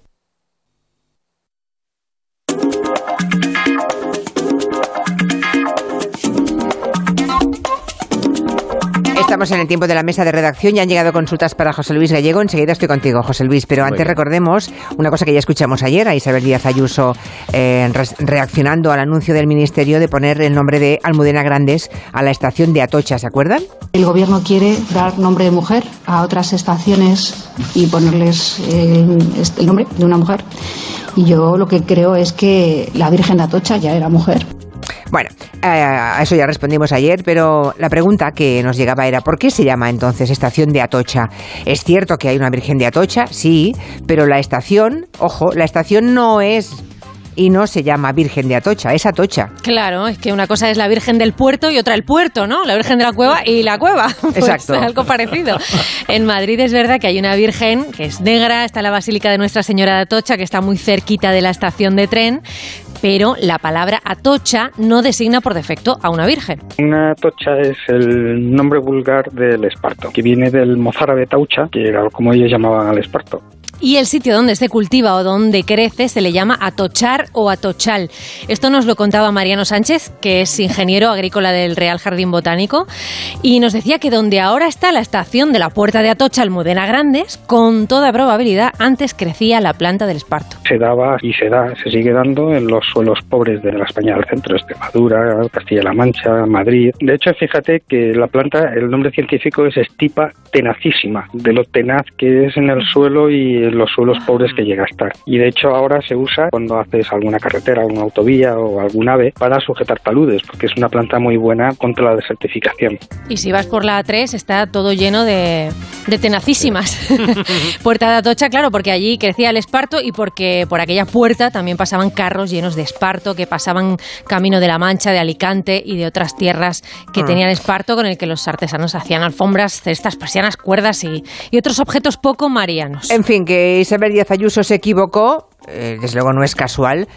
Estamos en el tiempo de la mesa de redacción y han llegado consultas para José Luis Gallego. Enseguida estoy contigo, José Luis. Pero antes recordemos una cosa que ya escuchamos ayer a Isabel Díaz Ayuso eh, re- reaccionando al anuncio del Ministerio de poner el nombre de Almudena Grandes a la estación de Atocha. ¿Se acuerdan? El gobierno quiere dar nombre de mujer a otras estaciones y ponerles eh, este- el nombre de una mujer. Y yo lo que creo es que la Virgen de Atocha ya era mujer. Bueno, eh, a eso ya respondimos ayer, pero la pregunta que nos llegaba era ¿por qué se llama entonces estación de Atocha? Es cierto que hay una Virgen de Atocha, sí, pero la estación, ojo, la estación no es y no se llama Virgen de Atocha, es Atocha. Claro, es que una cosa es la Virgen del Puerto y otra el puerto, ¿no? La Virgen de la Cueva y la cueva. Pues Exacto. algo parecido. En Madrid es verdad que hay una Virgen que es negra, está la Basílica de Nuestra Señora de Atocha, que está muy cerquita de la estación de tren, pero la palabra Atocha no designa por defecto a una Virgen. Una tocha es el nombre vulgar del esparto, que viene del mozárabe taucha, que era como ellos llamaban al esparto. Y el sitio donde se cultiva o donde crece se le llama atochar o atochal. Esto nos lo contaba Mariano Sánchez, que es ingeniero agrícola del Real Jardín Botánico, y nos decía que donde ahora está la estación de la Puerta de Atocha, Almudena Grandes, con toda probabilidad antes crecía la planta del esparto. Se daba y se da, se sigue dando en los suelos pobres de la España del centro, Extremadura, Castilla-La Mancha, Madrid. De hecho, fíjate que la planta, el nombre científico es estipa tenacísima, de lo tenaz que es en el suelo y en los suelos pobres que llega a estar. Y de hecho ahora se usa cuando haces alguna carretera, una autovía o algún ave para sujetar taludes, porque es una planta muy buena contra la desertificación. Y si vas por la A3 está todo lleno de, de tenacísimas. puerta de Atocha, claro, porque allí crecía el esparto y porque por aquella puerta también pasaban carros llenos de esparto que pasaban camino de la Mancha, de Alicante y de otras tierras que Ah. tenían esparto con el que los artesanos hacían alfombras, cestas, persianas, cuerdas y, y otros objetos poco marianos. En fin, que Isabel Díaz Ayuso se equivocó, eh, desde luego no es casual.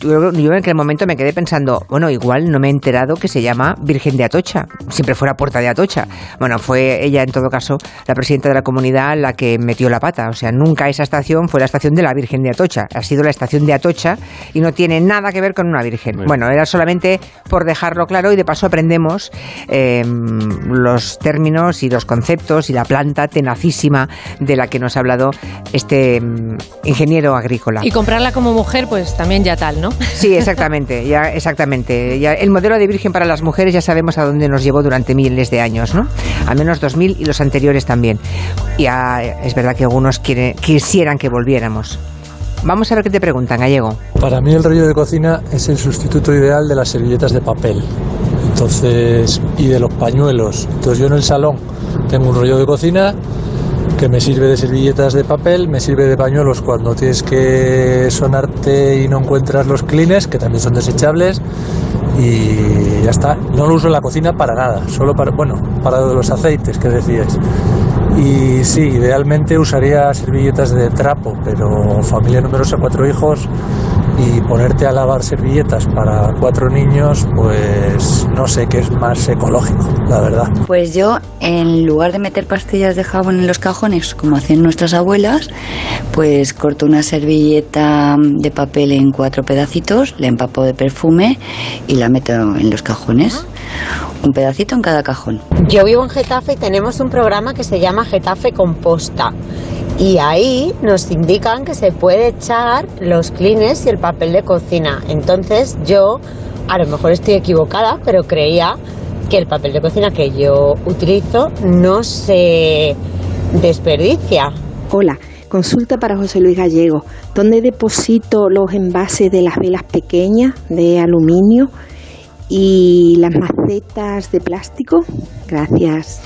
Yo, yo en aquel momento me quedé pensando, bueno, igual no me he enterado que se llama Virgen de Atocha, siempre fuera Puerta de Atocha. Bueno, fue ella en todo caso la presidenta de la comunidad la que metió la pata, o sea, nunca esa estación fue la estación de la Virgen de Atocha, ha sido la estación de Atocha y no tiene nada que ver con una Virgen. Bueno, era solamente por dejarlo claro y de paso aprendemos eh, los términos y los conceptos y la planta tenacísima de la que nos ha hablado este mm, ingeniero agrícola. Y comprarla como mujer, pues también ya tal, ¿no? Sí, exactamente, ya, exactamente. Ya, el modelo de virgen para las mujeres ya sabemos a dónde nos llevó durante miles de años, ¿no? Al menos 2000 y los anteriores también. Y ah, es verdad que algunos quiere- quisieran que volviéramos. Vamos a ver qué te preguntan, Gallego. Para mí el rollo de cocina es el sustituto ideal de las servilletas de papel. Entonces, y de los pañuelos. Entonces yo en el salón tengo un rollo de cocina que me sirve de servilletas de papel, me sirve de pañuelos cuando tienes que sonarte y no encuentras los clines, que también son desechables, y ya está. No lo uso en la cocina para nada, solo para, bueno, para los aceites que decías. Y sí, idealmente usaría servilletas de trapo, pero familia numerosa, cuatro hijos, y ponerte a lavar servilletas para cuatro niños, pues no sé qué es más ecológico, la verdad. Pues yo, en lugar de meter pastillas de jabón en los cajones, como hacían nuestras abuelas, pues corto una servilleta de papel en cuatro pedacitos, la empapo de perfume y la meto en los cajones. Un pedacito en cada cajón. Yo vivo en Getafe y tenemos un programa que se llama Getafe Composta. Y ahí nos indican que se puede echar los clines y el papel de cocina. Entonces yo, a lo mejor estoy equivocada, pero creía que el papel de cocina que yo utilizo no se desperdicia. Hola, consulta para José Luis Gallego. ¿Dónde deposito los envases de las velas pequeñas de aluminio y las macetas de plástico? Gracias.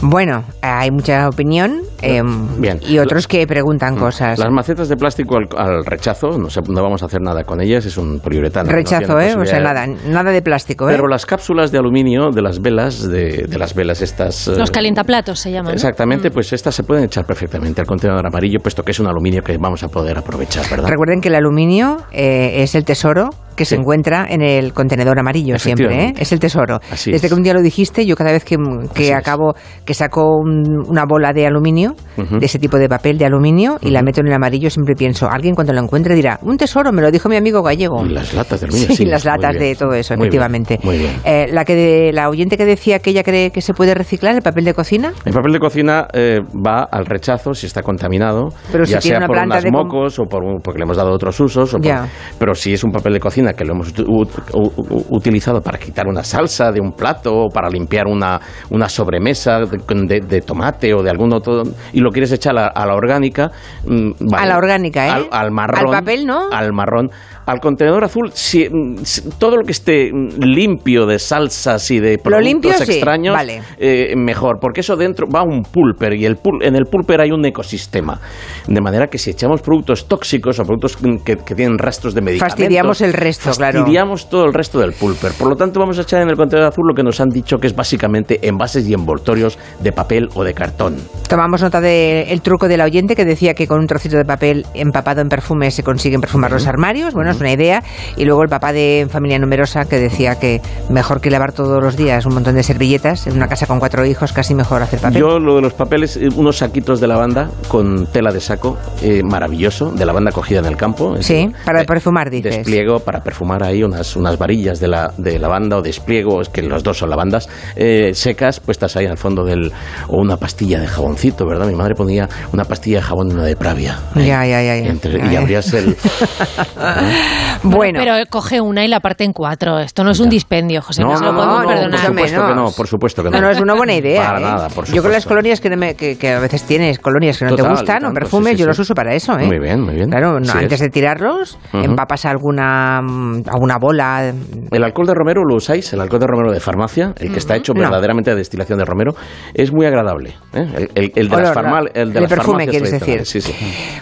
Bueno, hay mucha opinión eh, Bien. y otros que preguntan cosas. Las macetas de plástico al, al rechazo, no, se- no vamos a hacer nada con ellas, es un poliuretano. no Rechazo, tiene ¿eh? O sea, nada, nada de plástico, ¿eh? Pero las cápsulas de aluminio de las velas, de, de las velas estas... eh, Los calientaplatos se llaman. ¿no? Exactamente, pues estas se pueden echar perfectamente al contenedor amarillo, puesto que es un aluminio que vamos a poder aprovechar, ¿verdad? Recuerden que el aluminio eh, es el tesoro que se encuentra en el contenedor amarillo siempre, ¿eh? Es el tesoro. Así Desde es. que un día lo dijiste, yo cada vez que, que acabo, que saco un- una bola de aluminio, De ese tipo de papel de aluminio, y la meto en el amarillo, siempre pienso, alguien cuando lo encuentre dirá, un tesoro, me lo dijo mi amigo gallego. Las latas de aluminio, Sí, sí, las latas bien. de todo eso, Muy bien, efectivamente. muy bien. Eh, la, que de- la oyente que decía que ella cree que se puede reciclar, el papel de cocina, El papel de cocina eh, va al rechazo si está contaminado, Pero ya sea por unas de mocos o por porque le hemos dado otros usos. o por- pero si es un papel de cocina que lo hemos ut- utilizado para quitar una salsa de un plato o para limpiar una, una sobremesa de, de- de tomate o de algún otro, y lo quieres echar a, a la orgánica. mm, A la orgánica, ¿eh? Al, al marrón. Al papel, ¿no? Al marrón. Al contenedor azul, si- mm, si- todo lo que esté mm, limpio de salsas y de productos limpio, sí, extraños, vale. eh, mejor, porque eso dentro va un pulper y el pul- en el pulper hay un ecosistema. De manera que si echamos productos tóxicos o productos que, que tienen rastros de medicamentos... Fastidiamos el resto, claro. Fastidiamos todo el resto del pulper. Por lo tanto, vamos a echar en el contenedor azul lo que nos han dicho que es básicamente envases y envoltorios de papel o de cartón. Tomamos nota del truco del oyente que decía que con un trocito de papel empapado en perfume se consiguen perfumar los armarios. Bueno, una idea. Y luego el papá de familia numerosa que decía que mejor que lavar todos los días un montón de servilletas. En una casa con cuatro hijos casi mejor hacer papel. Yo lo de los papeles, eh, unos saquitos de lavanda con tela de saco, eh, maravilloso, de lavanda cogida en el campo. Sí, decir, para eh, perfumar, dices. Despliego para perfumar ahí unas, unas varillas de, la, de lavanda o despliego, es que los dos son lavandas, eh, secas, puestas ahí al fondo del... o una pastilla de jaboncito, ¿verdad? Mi madre ponía una pastilla de jabón y una de pravia. Ya, ya, ya. ya. Entre- Ya, y abrías el... Bueno. Pero coge una y la parte en cuatro. Esto no es un dispendio, José. No, se lo podemos no, perdonar. por supuesto que no, por supuesto que no. No, no, es una buena idea. Para ¿eh? nada, por Yo con las supuesto. colonias que, no me- que, que a veces tienes, colonias que no Total, te gustan o tanto, perfumes, sí, sí, yo sí. los uso para eso. ¿eh? Muy bien, muy bien. Claro, no, Sí antes es. de tirarlos, Ujú. empapas alguna, alguna bola. El alcohol de romero lo usáis, el alcohol de romero de farmacia, el que está hecho No. verdaderamente de destilación de romero, es muy agradable. ¿eh? El, el- el de las, Olor, farmal- el de el las perfume, quieres tradicionales, Sí, sí.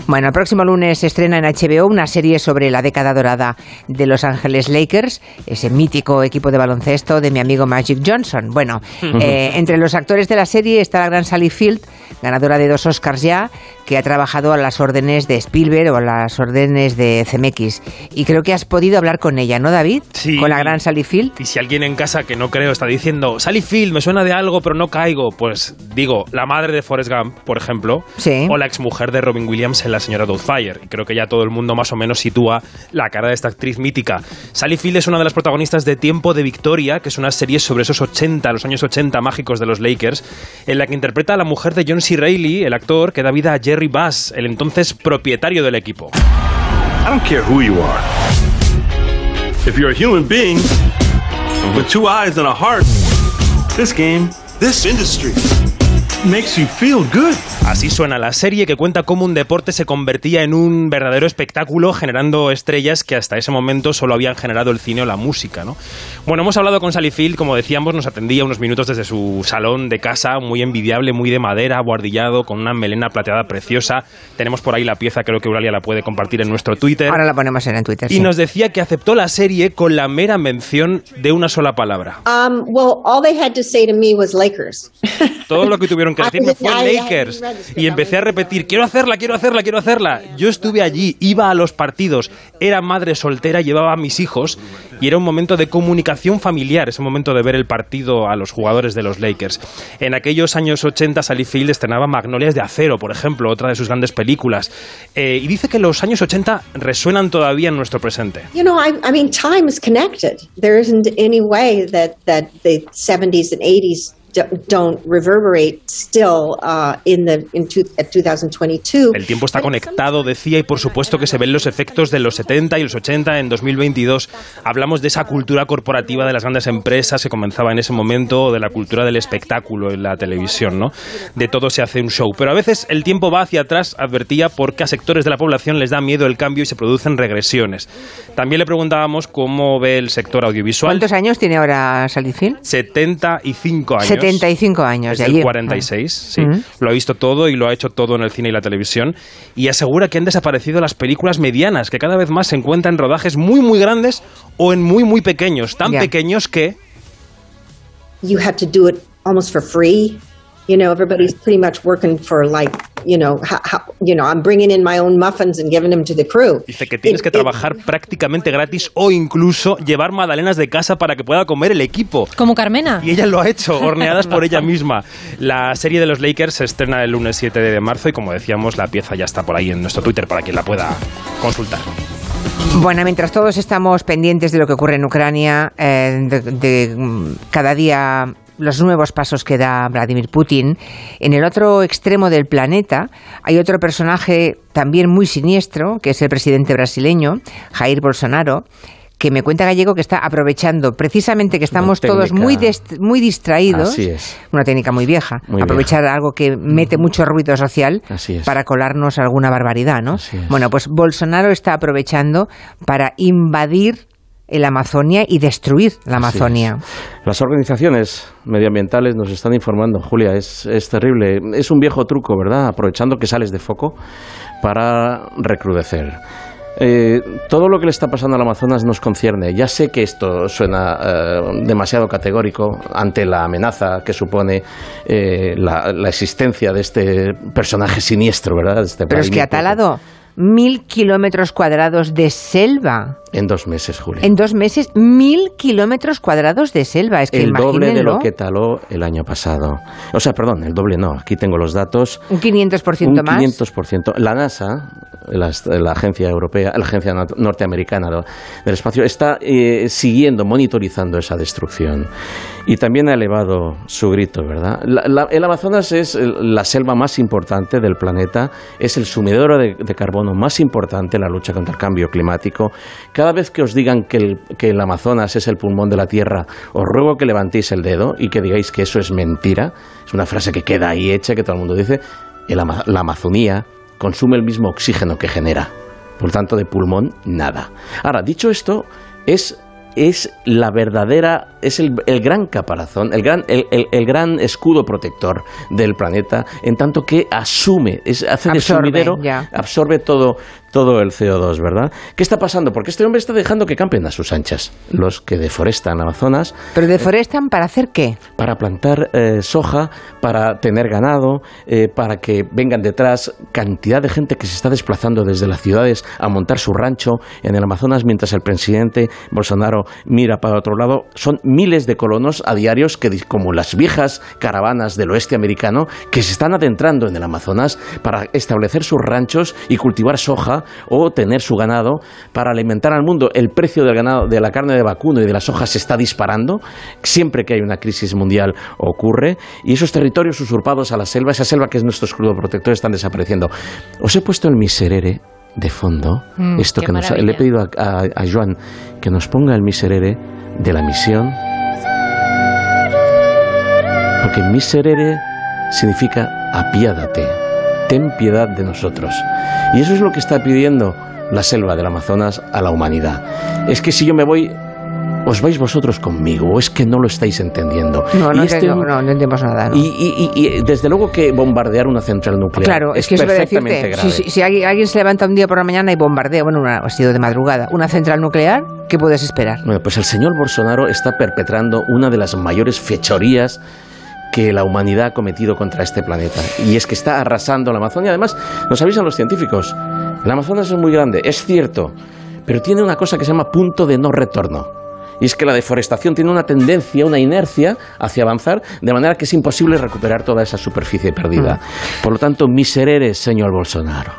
Bueno, el próximo lunes se estrena en HBO una serie sobre la década dorada de Los Ángeles Lakers, ese mítico equipo de baloncesto de mi amigo Magic Johnson. Bueno, eh, entre los actores de la serie está la gran Sally Field, ganadora de dos Oscars ya, que ha trabajado a las órdenes de Spielberg o a las órdenes de CMX. Y creo que has podido hablar con ella, ¿no, David? Sí. Con la gran Sally Field. Y si alguien en casa que no creo está diciendo, Sally Field, me suena de algo, pero no caigo, pues digo, la madre de Forrest Gump, por ejemplo, Sí. o la exmujer de Robin Williams en La señora Doubtfire. Y creo que ya todo el mundo más o menos sitúa la cara de esta actriz mítica. Sally Field es una de las protagonistas de Tiempo de Victoria, que es una serie sobre esos 80, los años 80 mágicos de los Lakers, en la que interpreta a la mujer de John C. Reilly, el actor que da vida a Jerry Bass, el entonces propietario del equipo. I don't care who you are. If you're a human being with two eyes and a heart, this game, this industry, makes you feel good. Así suena la serie que cuenta cómo un deporte se convertía en un verdadero espectáculo generando estrellas que hasta ese momento solo habían generado el cine o la música. ¿no? Bueno, hemos hablado con Sally Field, como decíamos, nos atendía unos minutos desde su salón de casa, muy envidiable, muy de madera, guardillado, con una melena plateada preciosa. Tenemos por ahí la pieza, creo que Euralia la puede compartir en nuestro Twitter. Ahora la ponemos en el Twitter. Y sí. nos decía que aceptó la serie con la mera mención de una sola palabra. Um, well, all they had to say to me was Lakers. Todo lo que tuvieron decirme fue Lakers. Y empecé a repetir, quiero hacerla, quiero hacerla, quiero hacerla. Yo estuve allí, iba a los partidos, era madre soltera, llevaba a mis hijos y era un momento de comunicación familiar, ese momento de ver el partido a los jugadores de los Lakers. En aquellos años 80 Sally Field estrenaba Magnolias de Acero, por ejemplo, otra de sus grandes películas. Eh, y dice que los años 80 resuenan todavía en nuestro presente. You know, I, I mean, time is connected. There isn't any way that, that the 70s and 80s do- don't reverberate still uh, in the in two, at 2022. El tiempo está conectado, decía, y por supuesto que se ven los efectos de los 70 y los 80 en 2022. Hablamos de esa cultura corporativa de las grandes empresas que comenzaba en ese momento, de la cultura del espectáculo en la televisión, ¿no? De todo se hace un show. Pero a veces el tiempo va hacia atrás, advertía, porque a sectores de la población les da miedo el cambio y se producen regresiones. También le preguntábamos cómo ve el sector audiovisual. ¿Cuántos años tiene ahora Sally Field? 75 años. 75 años. Es de allí. 46, sí. Ujú. Lo ha visto todo y lo ha hecho todo en el cine y la televisión. Y asegura que han desaparecido las películas medianas, que cada vez más se encuentran en rodajes muy, muy grandes o en muy, muy pequeños. Tan Ya. pequeños que You have to do it almost for free. You know, everybody's pretty much working for like, you know, how, how, you know, I'm bringing in my own muffins and giving them to the crew. dice que tienes que trabajar prácticamente gratis o incluso llevar magdalenas de casa para que pueda comer el equipo. Como Carmena. Y ella lo ha hecho, horneadas por ella misma. La serie de los Lakers se estrena el lunes 7 de marzo y como decíamos, la pieza ya está por ahí en nuestro Twitter para quien la pueda consultar. Bueno, mientras todos estamos pendientes de lo que ocurre en Ucrania, eh, de, de, mm, cada día los nuevos pasos que da Vladimir Putin, en el otro extremo del planeta hay otro personaje también muy siniestro, que es el presidente brasileño, Jair Bolsonaro, que me cuenta Gallego que está aprovechando precisamente que estamos todos muy, muy distraídos. Así es. Una técnica muy vieja. Muy aprovechar algo que mete mucho ruido social Así es. para colarnos alguna barbaridad, ¿no? Bueno, pues Bolsonaro está aprovechando para invadir el Amazonia y destruir la Amazonia. Las organizaciones medioambientales nos están informando, Julia, es, es terrible. Es un viejo truco, ¿verdad? Aprovechando que sales de foco para recrudecer. Eh, todo lo que le está pasando al Amazonas nos concierne. Ya sé que esto suena eh, demasiado categórico ante la amenaza que supone eh, la, la existencia de este personaje siniestro, ¿verdad? De este Pero es que ha talado mil kilómetros cuadrados de selva. En dos meses, Julia. En dos meses, mil kilómetros cuadrados de selva. Es que el doble de lo que taló el año pasado. O sea, perdón, el doble no. Aquí tengo los datos. Un 500% un más. 500%. La NASA, la, la agencia europea, la agencia nor- norteamericana del espacio, está eh, siguiendo, monitorizando esa destrucción. Y también ha elevado su grito, ¿verdad? La- la- el Amazonas es la selva más importante del planeta, es el sumidero de, de carbono más importante en la lucha contra el cambio climático. Cada vez que os digan que el, Amazonas es el pulmón de la Tierra, os ruego que levantéis el dedo y que digáis que eso es mentira. Es una frase que queda ahí hecha, que todo el mundo dice. La Amazonía consume el mismo oxígeno que genera. Por tanto, de pulmón, nada. Ahora, dicho esto, es, es la verdadera, es el, el gran caparazón, el gran, el, el- el gran escudo protector del planeta, en tanto que asume, es, hace de Absorbe, sumidero, ya. absorbe todo, todo el CO2, ¿verdad? ¿Qué está pasando? Porque este hombre está dejando que campen a sus anchas. Los que deforestan Amazonas Pero deforestan para hacer qué? para plantar eh, soja, para tener ganado, eh, para que vengan detrás cantidad de gente que se está desplazando desde las ciudades a montar su rancho en el Amazonas mientras el presidente Bolsonaro mira para otro lado. Son miles de colonos a diarios que, como las viejas caravanas del oeste americano, que se están adentrando en el Amazonas para establecer sus ranchos y cultivar soja o tener su ganado para alimentar al mundo. El precio del ganado, de la carne de vacuno y de la soja se está disparando. Siempre que hay una crisis mundial ocurre. Y esos territorios usurpados a la selva, esa selva que es nuestro escudo protector, están desapareciendo. Os he puesto el miserere de fondo. Mm, esto que nos, le he pedido a, a, a Joan que nos ponga el miserere de la misión. Porque miserere significa apiádate, ten piedad de nosotros. Y eso es lo que está pidiendo la selva del Amazonas a la humanidad. Es que si yo me voy, os vais vosotros conmigo, o es que no lo estáis entendiendo. No, no, este no, no entendemos nada. y, y- y- y desde luego que bombardear una central nuclear Claro, es, que iba a perfectamente grave. Si, si- si alguien, alguien se levanta un día por la mañana y bombardea, bueno, una- ha sido de madrugada, una central nuclear, ¿qué puedes esperar? Bueno, pues el señor Bolsonaro está perpetrando una de las mayores fechorías que la humanidad ha cometido contra este planeta. Y es que está arrasando la Amazonia. Además, nos avisan los científicos, el Amazonas es muy grande, es cierto, pero tiene una cosa que se llama punto de no retorno. Y es que la deforestación tiene una tendencia, una inercia hacia avanzar, de manera que es imposible recuperar toda esa superficie perdida. Por lo tanto, miserere, señor Bolsonaro.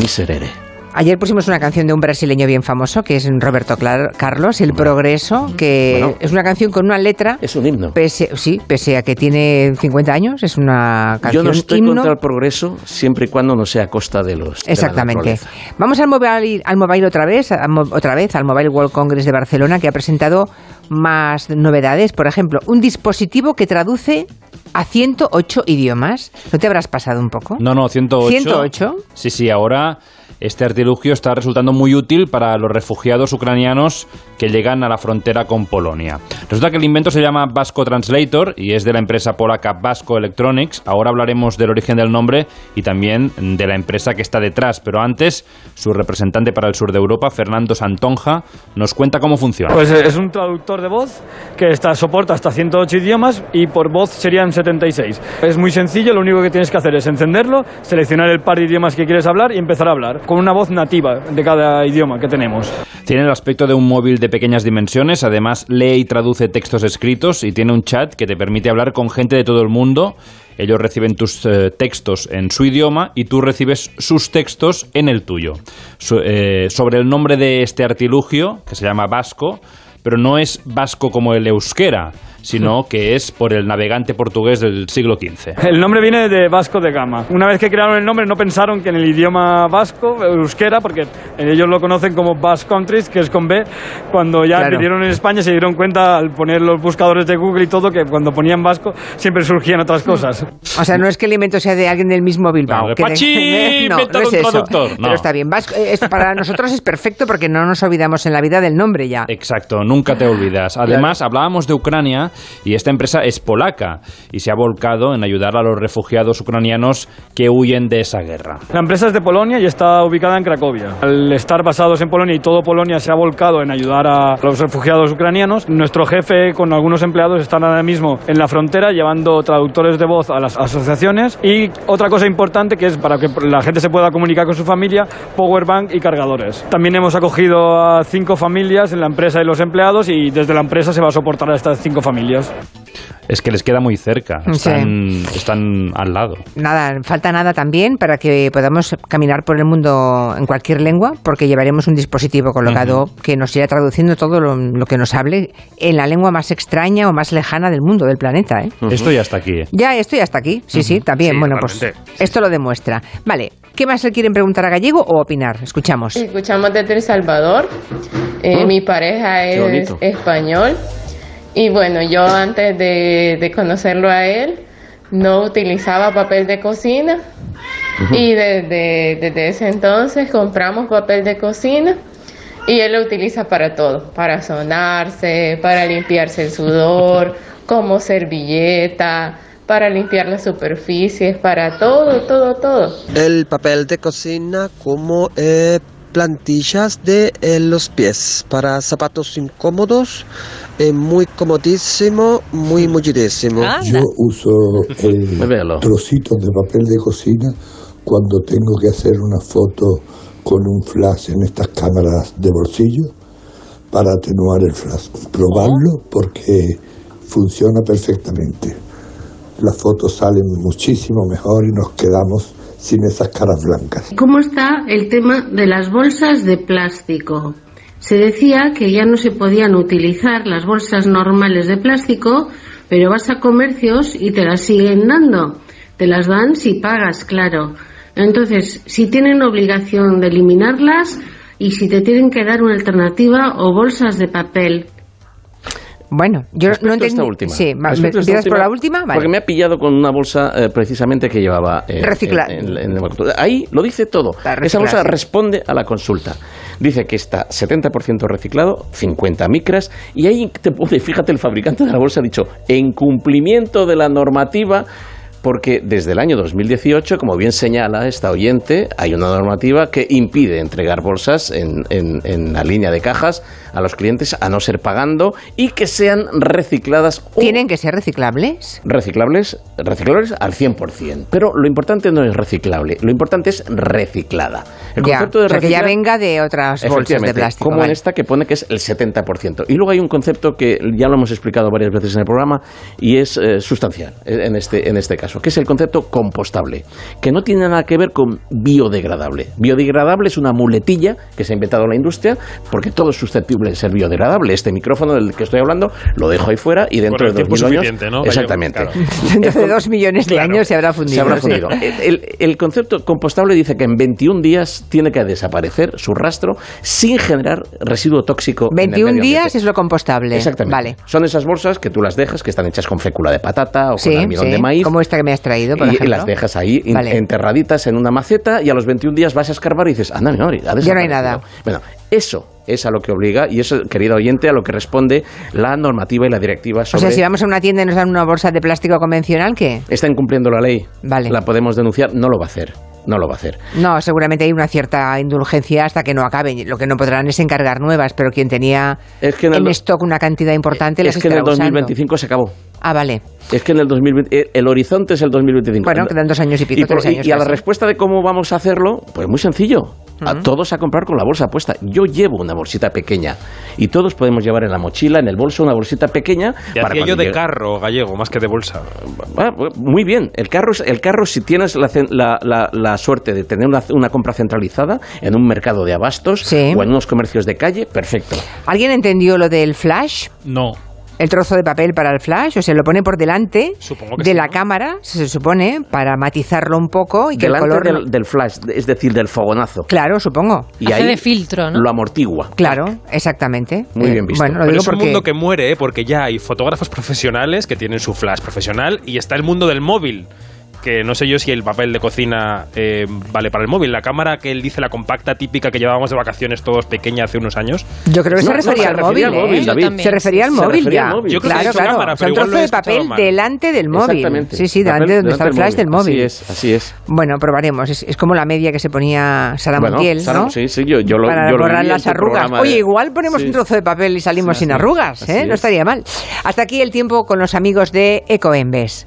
Miserere. Ayer pusimos una canción de un brasileño bien famoso, que es Roberto Clar- Carlos, El Progreso, que Bueno. es una canción con una letra... Es un himno. Pese, sí, pese a que tiene 50 años, es una Yo canción no estoy himno. contra el progreso siempre y cuando no sea a costa de los. de la Exactamente. Vamos al mobile, al mobile otra vez, al otra vez, al Mobile World Congress de Barcelona, que ha presentado más novedades. Por ejemplo, un dispositivo que traduce a 108 idiomas. ¿No te habrás pasado un poco? No, no, 108. 108. Sí, sí, ahora este artilugio está resultando muy útil para los refugiados ucranianos que llegan a la frontera con Polonia. Resulta que el invento se llama Vasco Translator y es de la empresa polaca Vasco Electronics. Ahora hablaremos del origen del nombre y también de la empresa que está detrás, pero antes su representante para el sur de Europa, Fernando Santonja, nos cuenta cómo funciona. Pues eh, es un traductor de voz que está, soporta hasta 108 idiomas y por voz serían 76. Es muy sencillo, lo único que tienes que hacer es encenderlo, seleccionar el par de idiomas que quieres hablar y empezar a hablar con una voz nativa de cada idioma que tenemos. Tiene el aspecto de un móvil de pequeñas dimensiones, además lee y traduce textos escritos y tiene un chat que te permite hablar con gente de todo el mundo. Ellos reciben tus eh, textos en su idioma y tú recibes sus textos en el tuyo. Eh, sobre el nombre de este artilugio, que se llama Vasco, pero no es vasco como el euskera, sino que es por el navegante portugués del siglo XV. El nombre viene de Vasco de Gama. Una vez que crearon el nombre no pensaron que en el idioma vasco, euskera, porque ellos lo conocen como Basque Countries, que es con B, cuando ya Claro. vinieron en España se dieron cuenta al poner los buscadores de Google y todo que cuando ponían vasco siempre surgían otras cosas. O sea, no es que el invento sea de alguien del mismo Bilbao. No, de que Pachi, no, inventado no es un eso. no. Pero está bien. Vasco- eh, esto para nosotros es perfecto porque no nos olvidamos en la vida del nombre ya. Exacto, nunca te olvidas. Además, hablábamos de Ucrania y esta empresa es polaca y se ha volcado en ayudar a los refugiados ucranianos que huyen de esa guerra. La empresa es de Polonia y está ubicada en Cracovia. Al estar basados en Polonia y todo Polonia se ha volcado en ayudar a los refugiados ucranianos, nuestro jefe con algunos empleados están ahora mismo en la frontera llevando traductores de voz a las asociaciones y otra cosa importante que es para que la gente se pueda comunicar con su familia, powerbank y cargadores. También hemos acogido a cinco familias en la empresa y los empleados y desde la empresa se va a soportar a estas cinco familias. Es que les queda muy cerca, Sí. están, al lado. Nada, falta nada también para que podamos caminar por el mundo en cualquier lengua, porque llevaremos un dispositivo colocado que nos irá traduciendo todo lo, lo que nos hable en la lengua más extraña o más lejana del mundo, del planeta. ¿eh? Esto ya está aquí. ¿eh? Ya estoy hasta aquí, sí, sí, también. Sí, bueno, pues esto lo demuestra. Vale, ¿qué más le quieren preguntar a Gallego o opinar? Escuchamos. Escuchamos desde El Salvador. Eh, Ah, Mi pareja es español. Y bueno, yo antes de, de conocerlo a él no utilizaba papel de cocina. Y desde, desde ese entonces compramos papel de cocina. Y él lo utiliza para todo, para sonarse, para limpiarse el sudor, como servilleta, para limpiar las superficies, para todo, todo, todo. El papel de cocina como eh, plantillas de eh, los pies para zapatos incómodos, eh, muy comodísimo, muy mullidísimo. Yo uso el trocito de papel de cocina cuando tengo que hacer una foto con un flash en estas cámaras de bolsillo para atenuar el flash. Probarlo porque funciona perfectamente. Las fotos salen muchísimo mejor y nos quedamos sin esas caras blancas. ¿Cómo está el tema de las bolsas de plástico? Se decía que ya no se podían utilizar las bolsas normales de plástico, pero vas a comercios y te las siguen dando. Te las dan si pagas, claro. Entonces, si tienen obligación de eliminarlas y si te tienen que dar una alternativa o bolsas de papel. Bueno, yo Respecto no entendí. última. Sí, ¿empiezas por la última? Vale. Porque me ha pillado con una bolsa eh, precisamente que llevaba. eh, en- en- en el. Ahí lo dice todo. Esa bolsa responde a la consulta. Dice que está 70% reciclado, 50 micras, y ahí te pone, fíjate, el fabricante de la bolsa ha dicho, en cumplimiento de la normativa. Porque desde el año 2018, como bien señala esta oyente, hay una normativa que impide entregar bolsas en, en- en la línea de cajas a los clientes a no ser pagando y que sean recicladas ¿Tienen que ser reciclables? reciclables, reciclables al 100%. Pero lo importante no es reciclable, lo importante es reciclada. El Ya, concepto de o sea, que ya venga de otras bolsas de plástico. como en esta que pone que es el 70%. Y luego hay un concepto que ya lo hemos explicado varias veces en el programa y es eh, sustancial eh, en este, en este caso, que es el concepto compostable, que no tiene nada que ver con biodegradable. Biodegradable es una muletilla que se ha inventado la industria porque todo es susceptible de ser biodegradable. Este micrófono del que estoy hablando lo dejo ahí fuera y dentro el de tiempo 2000 años... suficiente, ¿no? Exactamente. Dentro de dos millones de años se habrá fundido. Se habrá fundido. El, el- el concepto compostable dice que en 21 días tiene que desaparecer su rastro sin generar residuo tóxico. en el 21 medio días es lo compostable. Exactamente. Vale. Son esas bolsas que tú las dejas, que están hechas con fécula de patata o Sí, con almidón sí, de maíz. como esta que me has traído, por y, y las dejas ahí Vale. enterraditas en una maceta y a los 21 días vas a escarbar y dices, anda, ha Ya no hay desaparecido". nada. Bueno, eso es a lo que obliga y eso, querido oyente, a lo que responde la normativa y la directiva O sobre... sea, si vamos a una tienda y nos dan una bolsa de plástico convencional, ¿qué? Está incumpliendo la ley. Vale. La podemos denunciar, no lo va a hacer. No lo va a hacer. No, seguramente hay una cierta indulgencia hasta que no acaben. Lo que no podrán es encargar nuevas, pero quien tenía Es que en stock una cantidad importante las es que en el estará usando. 2025 se acabó. Ah, vale. Es que en el 2020, eh, el horizonte es el 2025. Bueno, quedan dos años y pico, por- tres años y a la respuesta de cómo vamos a hacerlo, pues muy sencillo. A todos a comprar con la bolsa puesta. Yo llevo una bolsita pequeña y todos podemos llevar en la mochila, en el bolso, una bolsita pequeña. Te para hacía yo de llegue- carro gallego, más que de bolsa. Ah, pues, muy bien. El carro, es- el carro si tienes la, cen- la- la- la suerte de tener una, una compra centralizada en un mercado de abastos o en unos comercios de calle, perfecto. ¿Alguien entendió lo del flash? No. El trozo de papel para el flash, o se lo pone por delante de sí, la ¿no? cámara, se supone, para matizarlo un poco y que Delante el color... del, del flash, es decir, del fogonazo. Claro, supongo. Y Hace ahí de filtro, ¿no? lo amortigua. Claro, exactamente. Muy Eh, bien visto. Bueno, lo Pero digo es un porque... mundo que muere, ¿eh? porque ya hay fotógrafos profesionales que tienen su flash profesional y está el mundo del móvil. Que no sé yo si el papel de cocina eh, vale para el móvil. La cámara que él dice, la compacta típica que llevábamos de vacaciones todos pequeña hace unos años. Yo creo que se No, no, refería se al refería móvil, al móvil, ¿eh? David. Se refería al Se móvil refería ya. al móvil. Yo creo que claro, dicho claro. cámara, o sea, un trozo lo he de papel mal. delante del móvil. Exactamente. Sí, sí, delante donde está el flash del móvil. Así es, así es. Bueno, probaremos. Es, es como la media que se ponía Sara Bueno, Montiel, Sara- ¿no? sí, sí, yo, yo lo Para yo borrar las arrugas. Oye, igual ponemos un trozo de papel y salimos sin arrugas, ¿eh? No es. estaría mal. Hasta aquí el tiempo con los amigos de Ecoembes.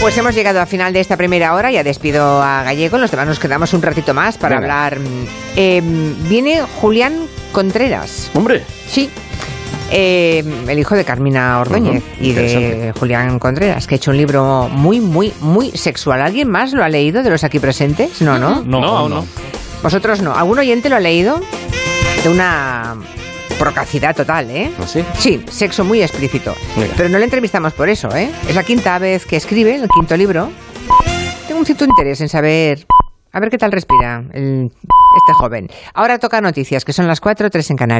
Pues hemos llegado al final de esta primera hora. Ya despido a Gallego. Los demás nos quedamos un ratito más para Venga. hablar. eh, viene Julián Contreras. Hombre. Sí. Eh, el hijo de Carmina Ordóñez y de. Julián Contreras, que ha hecho un libro muy, muy, muy sexual. ¿Alguien más lo ha leído de los aquí presentes? No, ¿no? No, aún no. Vosotros no. ¿Algún oyente lo ha leído? De una procacidad total, ¿eh? ¿Así? Sí, sexo muy explícito. Pero no le entrevistamos por eso, ¿eh? Es la quinta vez que escribe, el quinto libro. Tengo un cierto interés en saber. A ver qué tal respira el- este joven. Ahora toca noticias, que son las 4, 3 en Canarias.